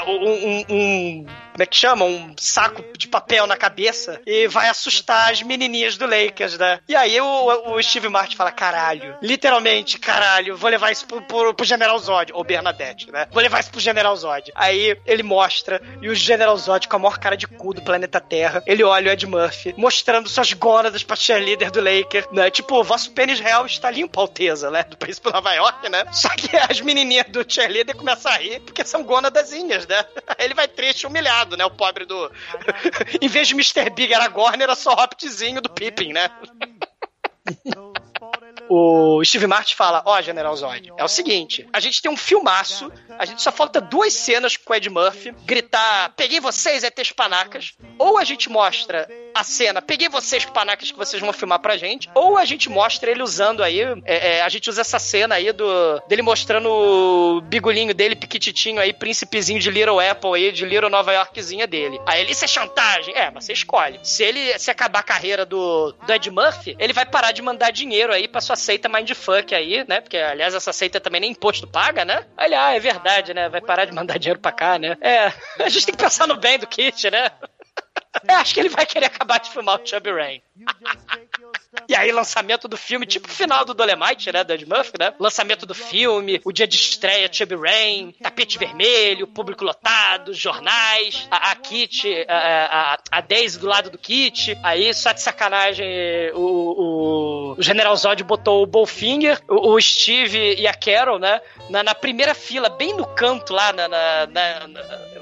um, um- um como é que chama? Um saco de papel na cabeça e vai assustar as menininhas do Lakers, né? E aí o, o Steve Martin fala, caralho, literalmente, caralho, vou levar isso pro, pro, pro General Zod, ou Bernadette, né? Vou levar isso pro General Zod. Aí ele mostra, e o General Zod com a maior cara de cu do planeta Terra, ele olha o Ed Murphy, mostrando suas gónadas pra cheerleader do Lakers, né? Tipo, o vosso pênis real está limpo, Alteza, né? Do príncipe de Nova York, né? Só que as menininhas do cheerleader começam a rir, porque são gônadazinhas, né? Aí ele vai triste, humilhado, né? O pobre do... em vez de Mr. Big era Gorn, era só Hobbitzinho do Pippin, né? o Steve Martin fala: Ó, oh, General Zod, é o seguinte: a gente tem um filmaço, a gente só falta duas cenas com o Ed Murphy gritar: Peguei vocês, ETs panacas. Ou a gente mostra a cena, peguei vocês, panacas, que vocês vão filmar pra gente, ou a gente mostra ele usando aí, é, é, a gente usa essa cena aí do dele mostrando o bigulinho dele, piquititinho aí, príncipezinho de Little Apple aí, de Little Nova Yorkzinha dele. Aí ele, isso é chantagem? É, mas você escolhe. Se ele se acabar a carreira do, do Ed Murphy, ele vai parar de mandar dinheiro aí pra sua seita mindfuck aí, né? Porque, aliás, essa seita também nem imposto paga, né? Olha, ah, é verdade, né? Vai parar de mandar dinheiro pra cá, né? É, a gente tem que pensar no bem do Kit, né? Eu acho que ele vai querer acabar de filmar o Chubby Rain. E aí, lançamento do filme, tipo o final do Dolemite, né? Do Ed Murphy, né? Lançamento do filme, o dia de estreia, Chubby Rain, tapete vermelho, público lotado, jornais, a, a Kit, a, a, a Daisy do lado do Kit. Aí, só de sacanagem, o, o, o General Zod botou o Bowfinger, o, o Steve e a Carol, né? Na, na, primeira fila, bem no canto lá, na, na, na,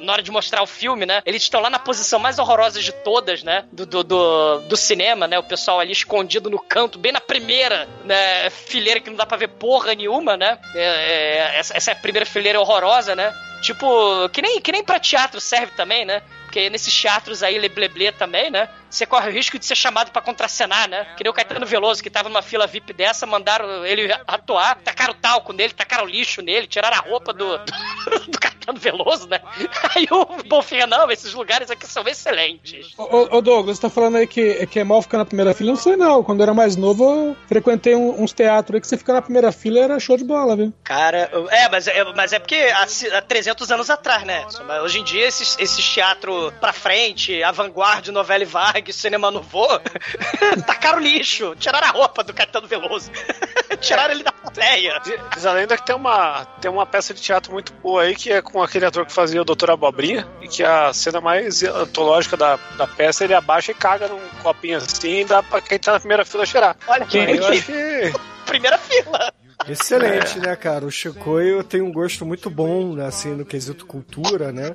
na hora de mostrar o filme, né? Eles estão lá na posição mais horrorosa de todas, né? Do, do, do, do cinema, né? O pessoal ali escondido no canto, bem na primeira né, fileira que não dá pra ver porra nenhuma, né? É, é, essa, essa é primeira fileira horrorosa, né? Tipo, que nem, que nem pra teatro serve também, né? Porque nesses teatros aí, lebleble também, né? Você corre o risco de ser chamado para contracenar, né? Que nem o Caetano Veloso, que tava numa fila VIP dessa, mandaram ele atuar, tacaram talco nele, tacaram lixo nele, tiraram a roupa do, do, do Caetano Veloso, né? Aí o Bonfim, não, esses lugares aqui são excelentes. Ô, ô Douglas, você tá falando aí que, que é mal ficar na primeira fila? Não sei não. Quando eu era mais novo, eu frequentei um, uns teatros aí que você fica na primeira fila era show de bola, viu? Cara, é, mas é, mas é porque há, há 300 anos atrás, né? Hoje em dia, esses, esses teatros pra frente, avant-garde, novela e vague, cinema novo, tacaram lixo, tiraram a roupa do Caetano Veloso, tiraram ele da plateia. Diz a lenda que tem uma, tem uma peça de teatro muito boa aí, que é com aquele ator que fazia o Doutor Abobrinha, e que a cena mais antológica da, da peça, ele abaixa e caga num copinho assim, e dá pra quem tá na primeira fila cheirar. Olha que... Que... Primeira fila. Excelente, é. né, cara? O Chicoio tem um gosto muito bom, né, assim, no quesito cultura, né?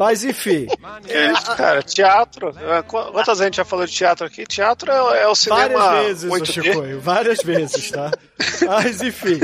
Mas, enfim. É isso, cara. Teatro. Quantas a gente já falou de teatro aqui? Teatro é, é o cinema. Várias vezes, o Chicoio. Várias vezes, tá? Mas, enfim.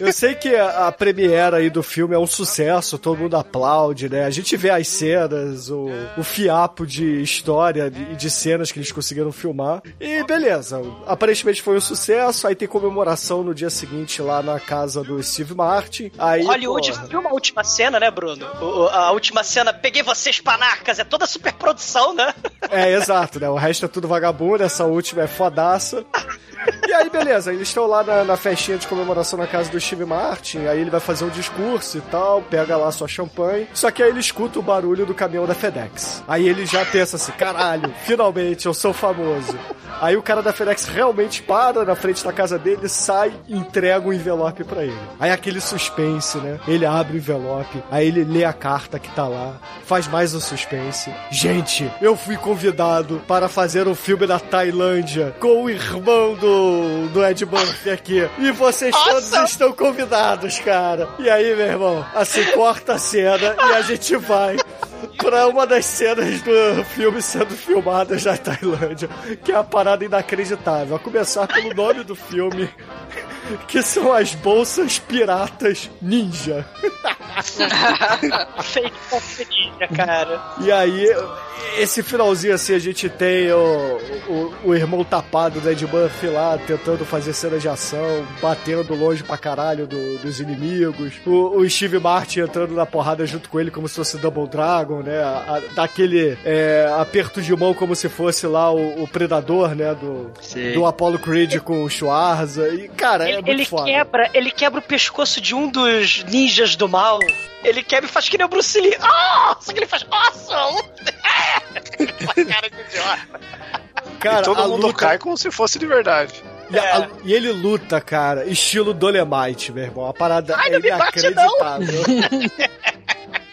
Eu sei que a, a premiere aí do filme é um sucesso, todo mundo aplaude, né? A gente vê as cenas, o, o fiapo de história e de cenas que eles conseguiram filmar. E beleza, aparentemente foi um sucesso, aí tem comemoração no dia seguinte lá na casa do Steve Martin. Aí, Hollywood porra. viu uma última cena, né, Bruno? O, a última cena, peguei vocês panacas, é toda super produção, né? É, exato, né? O resto é tudo vagabundo, essa última é fodaça. E aí, beleza, eles estão lá na, na, festinha de comemoração na casa do Steve Martin, aí ele vai fazer um discurso e tal, pega lá sua champanhe, só que aí ele escuta o barulho do caminhão da FedEx. Aí ele já pensa assim, caralho, finalmente, eu sou famoso. Aí o cara da FedEx realmente para na frente da casa dele, sai e entrega o um envelope para ele. Aí aquele suspense, né? Ele abre o envelope, aí ele lê a carta que tá lá, faz mais um suspense. Gente, eu fui convidado para fazer um filme da Tailândia com o irmão do, do Ed Murphy aqui. E vocês Nossa. todos estão convidados, cara. E aí, meu irmão, assim, corta a cena e a gente vai pra uma das cenas do filme sendo filmadas na Tailândia, que é a parada inacreditável. A começar pelo nome do filme, que são as bolsas piratas ninja. Feito ninja, cara. E aí, esse finalzinho assim, a gente tem o, o, o irmão tapado do Ed Murphy lá, tentando fazer cenas de ação, batendo longe pra caralho do, dos inimigos. O, o, Steve Martin entrando na porrada junto com ele como se fosse Double Dragon, né? A, a, daquele é, aperto de mão como se fosse lá o, o Predador, né? Do, do Apollo Creed com o Schwarza. E, cara, ele, muito ele foda. quebra, ele quebra o pescoço de um dos ninjas do mal. Ele quebra e faz que nem o Bruce Lee. Ah! Só que ele faz awesome! É! cara de idiota. Cara, e todo a mundo luta- cai como se fosse de verdade. E, a- e ele luta, cara, estilo Dolemite, meu irmão. A parada Ai, é não me bate, não. inacreditável.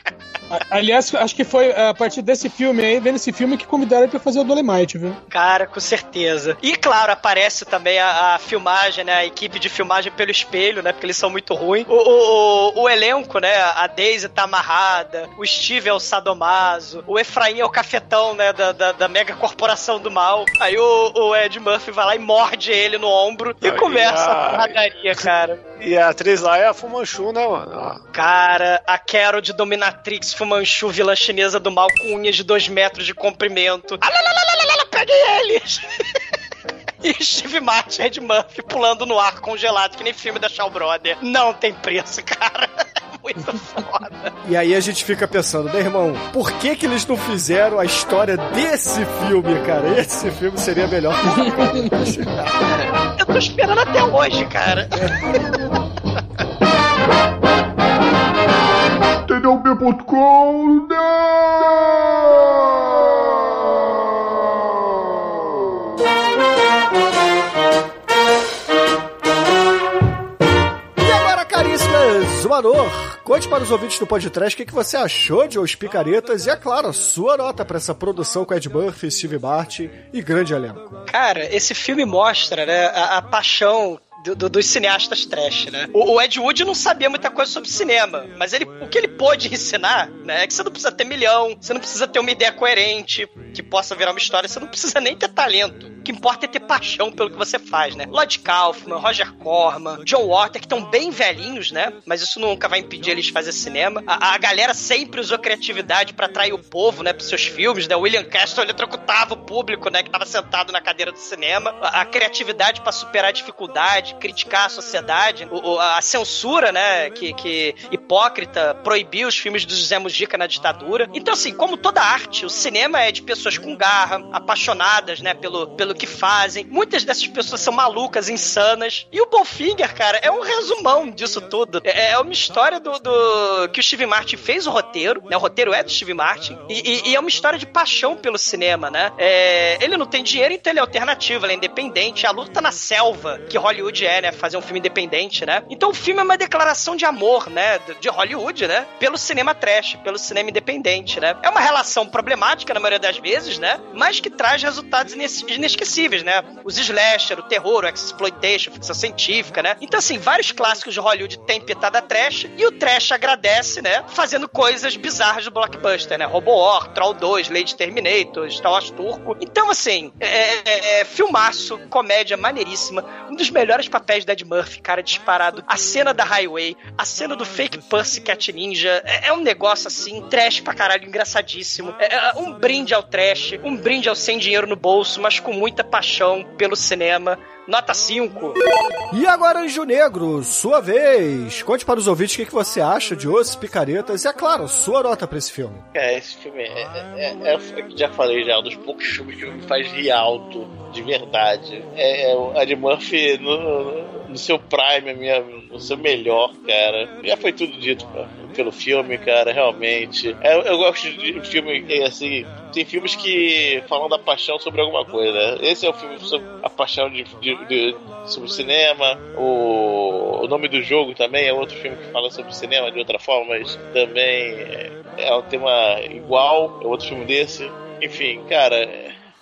A- Aliás, acho que foi a partir desse filme aí, vendo esse filme, que convidaram ele pra fazer o Dolemite, viu? Cara, com certeza. E claro, aparece também a, a filmagem, né? A equipe de filmagem pelo espelho, né? Porque eles são muito ruins. O, o, o, o elenco, né? A Daisy tá amarrada, o Steve é o Sadomaso, o Efraim é o cafetão, né? Da, da, da mega corporação do mal. Aí o, o Ed Murphy vai lá e morde ele no ombro e Ai, começa a ai. porradaria, cara. E a atriz lá é a Fumanchu, né, mano? Ah, Cara, a Carol de Dominatrix Fumanchu, vilã chinesa do mal, com unhas de dois metros de comprimento. Ah, lá, lá, peguei eles! E Steve Martin, Ed Murphy pulando no ar congelado, que nem filme da Shaw Brother. Não tem preço, cara. Muito foda. E aí a gente fica pensando, meu irmão, por que que eles não fizeram a história desse filme, cara? Esse filme seria melhor. Eu tô esperando até hoje, cara. TDUB.com E agora, caríssima Zoador, conte para os ouvintes do podcast o que, você achou de Os Picaretas e, é claro, a sua nota para essa produção com Ed Murphy, Steve Martin e grande elenco. Cara, esse filme mostra, né, a, a paixão do- do- dos cineastas trash, né? O, o Ed Wood não sabia muita coisa sobre cinema, mas ele, o que ele pôde ensinar, né, é que você não precisa ter milhão, você não precisa ter uma ideia coerente que possa virar uma história, você não precisa nem ter talento. O que importa é ter paixão pelo que você faz, né? Lloyd Kaufman, Roger Corman, John Water, que estão bem velhinhos, né? Mas isso nunca vai impedir eles de fazer cinema. A, a galera sempre usou criatividade pra atrair o povo, né, pros seus filmes, né? William Castle eletrocutava o público, né, que tava sentado na cadeira do cinema. A, a criatividade pra superar a dificuldade, criticar a sociedade, o- a censura, né, que, que hipócrita proibiu os filmes do José Mujica na ditadura. Então, assim, como toda arte, o cinema é de pessoas com garra, apaixonadas, né, pelo, pelo que fazem. Muitas dessas pessoas são malucas, insanas. E o Bonfinger, cara, é um resumão disso tudo. É, é uma história do, do- que o Steve Martin fez o roteiro, né? O roteiro é do Steve Martin. E, e- e é uma história de paixão pelo cinema, né? É, ele não tem dinheiro, então ele é alternativo, ele é independente. A luta na selva que Hollywood é, né? Fazer um filme independente, né? Então o filme é uma declaração de amor, né? De Hollywood, né? Pelo cinema trash, pelo cinema independente, né? É uma relação problemática na maioria das vezes, né? Mas que traz resultados ines- inesquecíveis, né? Os slasher, o terror, o exploitation, ficção científica, né? Então, assim, vários clássicos de Hollywood têm pitada trash e o trash agradece, né? Fazendo coisas bizarras do blockbuster, né? Robo War, Troll 2, Lady Terminator, Star Wars Turco. Então, assim, é, é- é filmaço, comédia maneiríssima, um dos melhores papéis da Ed Murphy, cara, disparado. A cena da Highway, a cena do fake Pussycat Ninja, é, é um negócio assim, trash pra caralho, engraçadíssimo. É, é um brinde ao trash, um brinde ao sem dinheiro no bolso, mas com muita paixão pelo cinema. Nota 5. E agora, Anjo Negro, sua vez. Conte para os ouvintes o que, que você acha de Os Picaretas e, é claro, sua nota para esse filme. Cara, esse filme é, é, é, é- já falei já, um dos poucos filmes que me faz rir alto, de verdade. É, é o Ed Murphy no, no seu prime, minha, no seu melhor, cara. Já foi tudo dito pelo filme, cara, realmente. É, eu gosto de filme assim, tem filmes que falam da paixão sobre alguma coisa. né? Esse é o filme sobre a paixão de, de- de- sobre o cinema. O, o nome do jogo também é outro filme que fala sobre cinema de outra forma, mas também é, é um tema igual, é outro filme desse. Enfim, cara,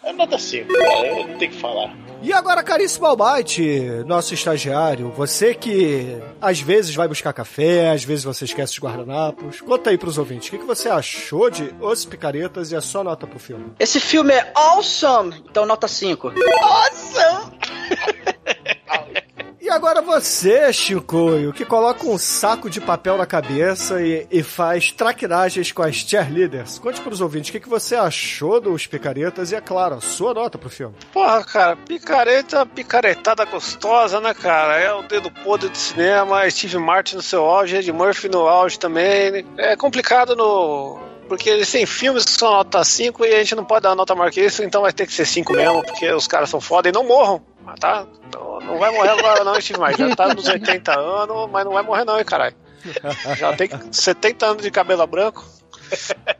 é nota 5, cara, eu não tenho que falar. E agora, caríssimo Almighty, nosso estagiário, você que às vezes vai buscar café, às vezes você esquece os guardanapos. Conta aí pros ouvintes, o que, que você achou de Os Picaretas e a sua nota pro filme? Esse filme é awesome, então nota 5. Awesome! E agora você, Chicoio, que coloca um saco de papel na cabeça e, e faz traquinagens com as cheerleaders. Conte pros ouvintes o que, que você achou dos Picaretas e, é claro, a sua nota pro filme. Porra, cara, picareta, picaretada gostosa, né, cara? É o dedo podre do cinema, Steve Martin no seu auge, Ed Murphy no auge também. É complicado no. Porque eles têm filmes que são nota 5 e a gente não pode dar nota maior que isso, então vai ter que ser 5 mesmo, porque os caras são foda e não morram. Cinema, tá? Não, não vai morrer agora não, Steve mais. Já tá nos 80 anos, mas não vai morrer não, hein, caralho. Já tem 70 anos de cabelo branco.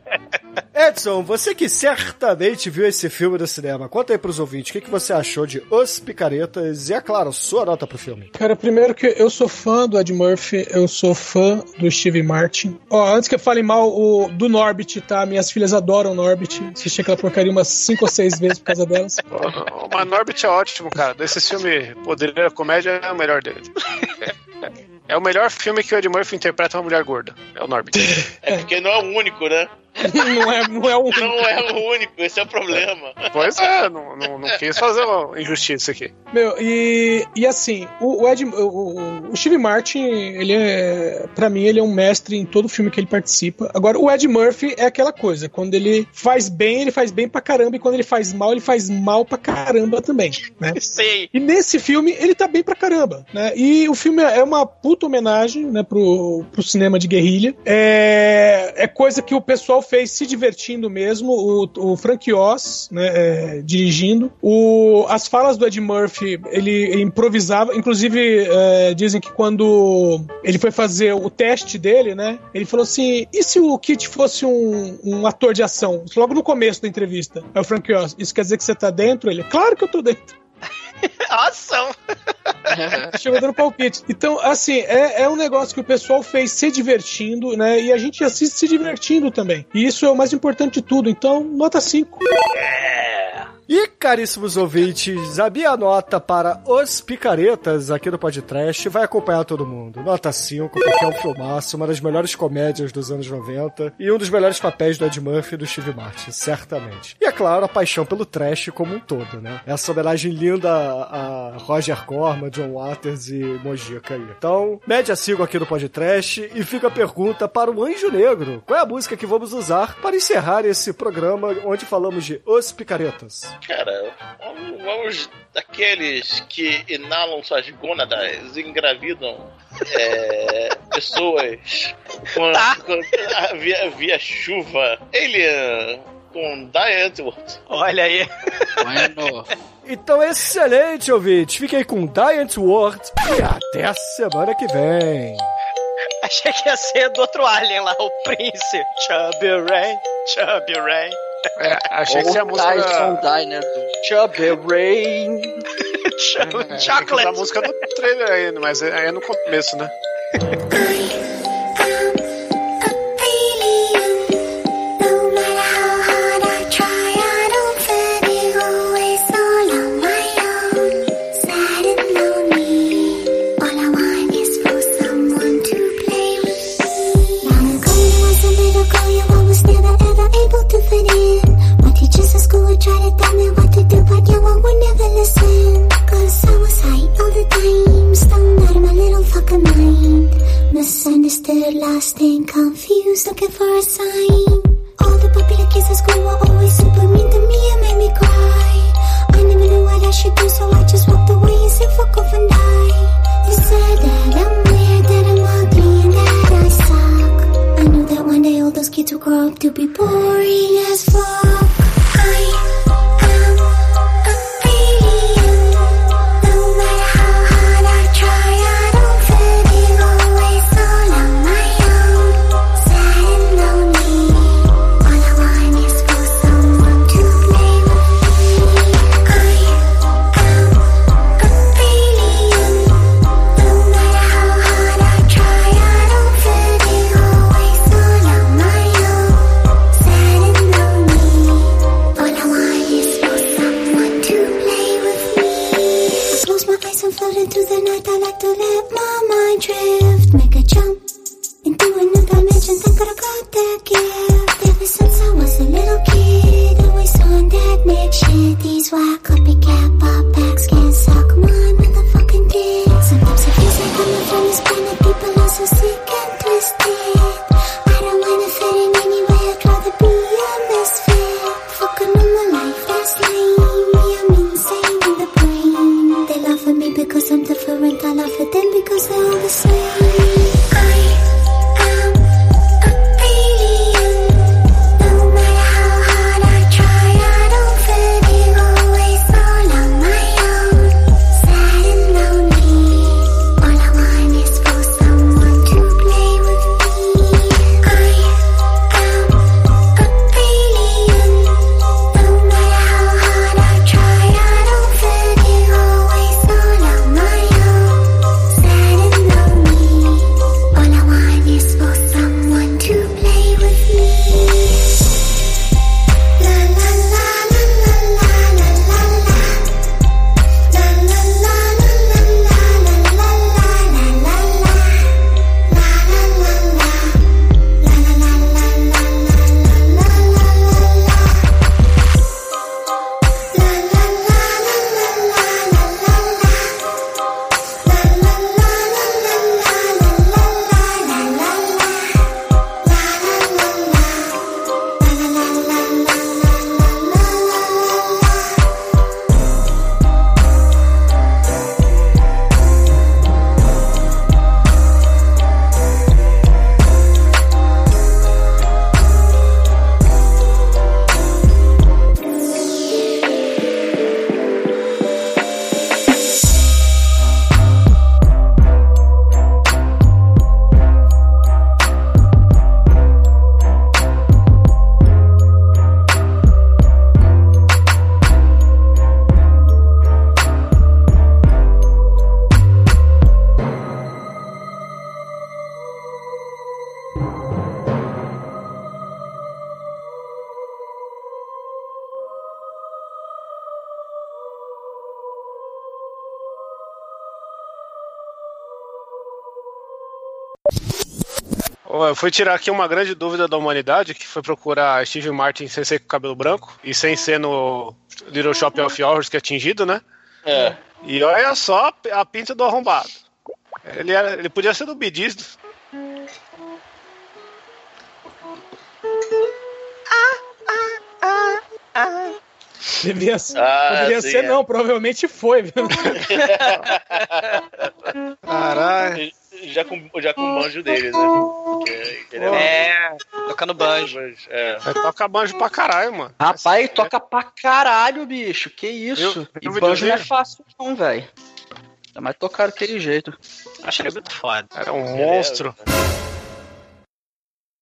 Edson, você que certamente viu esse filme no cinema, conta aí pros ouvintes, o que, que você achou de Os Picaretas e, é claro, sua nota pro filme. Cara, primeiro que eu sou fã do Ed Murphy, eu sou fã do Steve Martin. Ó, antes que eu fale mal o, do Norbit, tá? Minhas filhas adoram o Norbit. Assisti aquela porcaria umas 5 ou 6 vezes por causa delas. Mas Norbit é ótimo, cara. Desse filme, Poderia Comédia é o melhor dele. É o melhor filme que o Ed Murphy interpreta uma mulher gorda. É o Norbit. É porque não é o único, né? não, é, não é o único. Não é o único, esse é o problema. Pois é, não, não, não quis fazer uma injustiça aqui. Meu, e, e assim, o, o, Ed, o, o Steve Martin, ele é, pra mim, ele é um mestre em todo filme que ele participa. Agora, o Ed Murphy é aquela coisa, quando ele faz bem, ele faz bem pra caramba, e quando ele faz mal, ele faz mal pra caramba também, né? Sei. E nesse filme, ele tá bem pra caramba, né? E o filme é uma puta homenagem, né, pro, pro cinema de guerrilha. É, é coisa que o pessoal fez se divertindo mesmo. O, o Frank Oz, né, é, dirigindo. O, as falas do Ed Murphy, ele improvisava. Inclusive, é, dizem que quando ele foi fazer o teste dele, né, ele falou assim: e se o Kit fosse um, um ator de ação? Logo no começo da entrevista. Aí o Frank Oz, isso quer dizer que você tá dentro? Ele, claro que eu tô dentro. Ação! Chegou dando palpite. Então, assim, é, é um negócio que o pessoal fez se divertindo, né? E a gente assiste se divertindo também. E isso é o mais importante de tudo. Então, nota 5. E, caríssimos ouvintes, a minha nota para Os Picaretas aqui do podcast vai acompanhar todo mundo. Nota 5, porque é um filmaço, uma das melhores comédias dos anos 90 e um dos melhores papéis do Ed Murphy e do Steve Martin, certamente. E, é claro, a paixão pelo trash como um todo, né? Essa homenagem linda a Roger Corman, John Waters e Mojica aí. Então, média 5 aqui no podcast e fica a pergunta para o Anjo Negro. Qual é a música que vamos usar para encerrar esse programa onde falamos de Os Picaretas? Cara, vamos, vamos daqueles que inalam suas gônadas e engravidam é, pessoas com, Tá. com- via, via chuva. Alien com Diane Ward. Olha aí. Bueno. Então, excelente, ouvinte. Fique aí com Diant World e até a semana que vem. Achei que ia ser do outro alien lá, o Prince. Chubby Rain, Chubby Rain. É, achei que Ou a música. Die, Don't Die, né? Do Chubby Rain. É, tem que usar a Chocolate. música do trailer aí, mas é, é no começo, né? Misunderstood, lost and confused, looking for a sign. All the popular kids at school were always super mean to me and made me cry. I never knew what I should do, so I just walked away and said fuck off and die. You said that I'm weird, that I'm ugly, and that I suck. I knew that one day all those kids would grow up to be boring as fuck. To let my mind drift, make a jump into a new dimension. Thank God I got that gift. Ever since I was a little kid, always on that shit. These wild copycat pop backs fui tirar aqui uma grande dúvida da humanidade, que foi procurar Steve Martin sem ser com cabelo branco e sem ser no Little Shop of Horrors que é atingido, né? É. E olha só a pinta do arrombado. Ele, era, ele podia ser do Bidisdo. Devia ser. Ah, Poderia sim, ser, é. não, provavelmente foi, viu? Caralho. Já com, já com o banjo dele, né? Porque ele É, tocando banjo. É. Vai tocar banjo pra caralho, mano. Rapaz, toca pra caralho, bicho. Que isso? Eu- e eu banjo não é fácil, não, velho. Mais tocar daquele jeito. Acho ele muito foda. Era um monstro.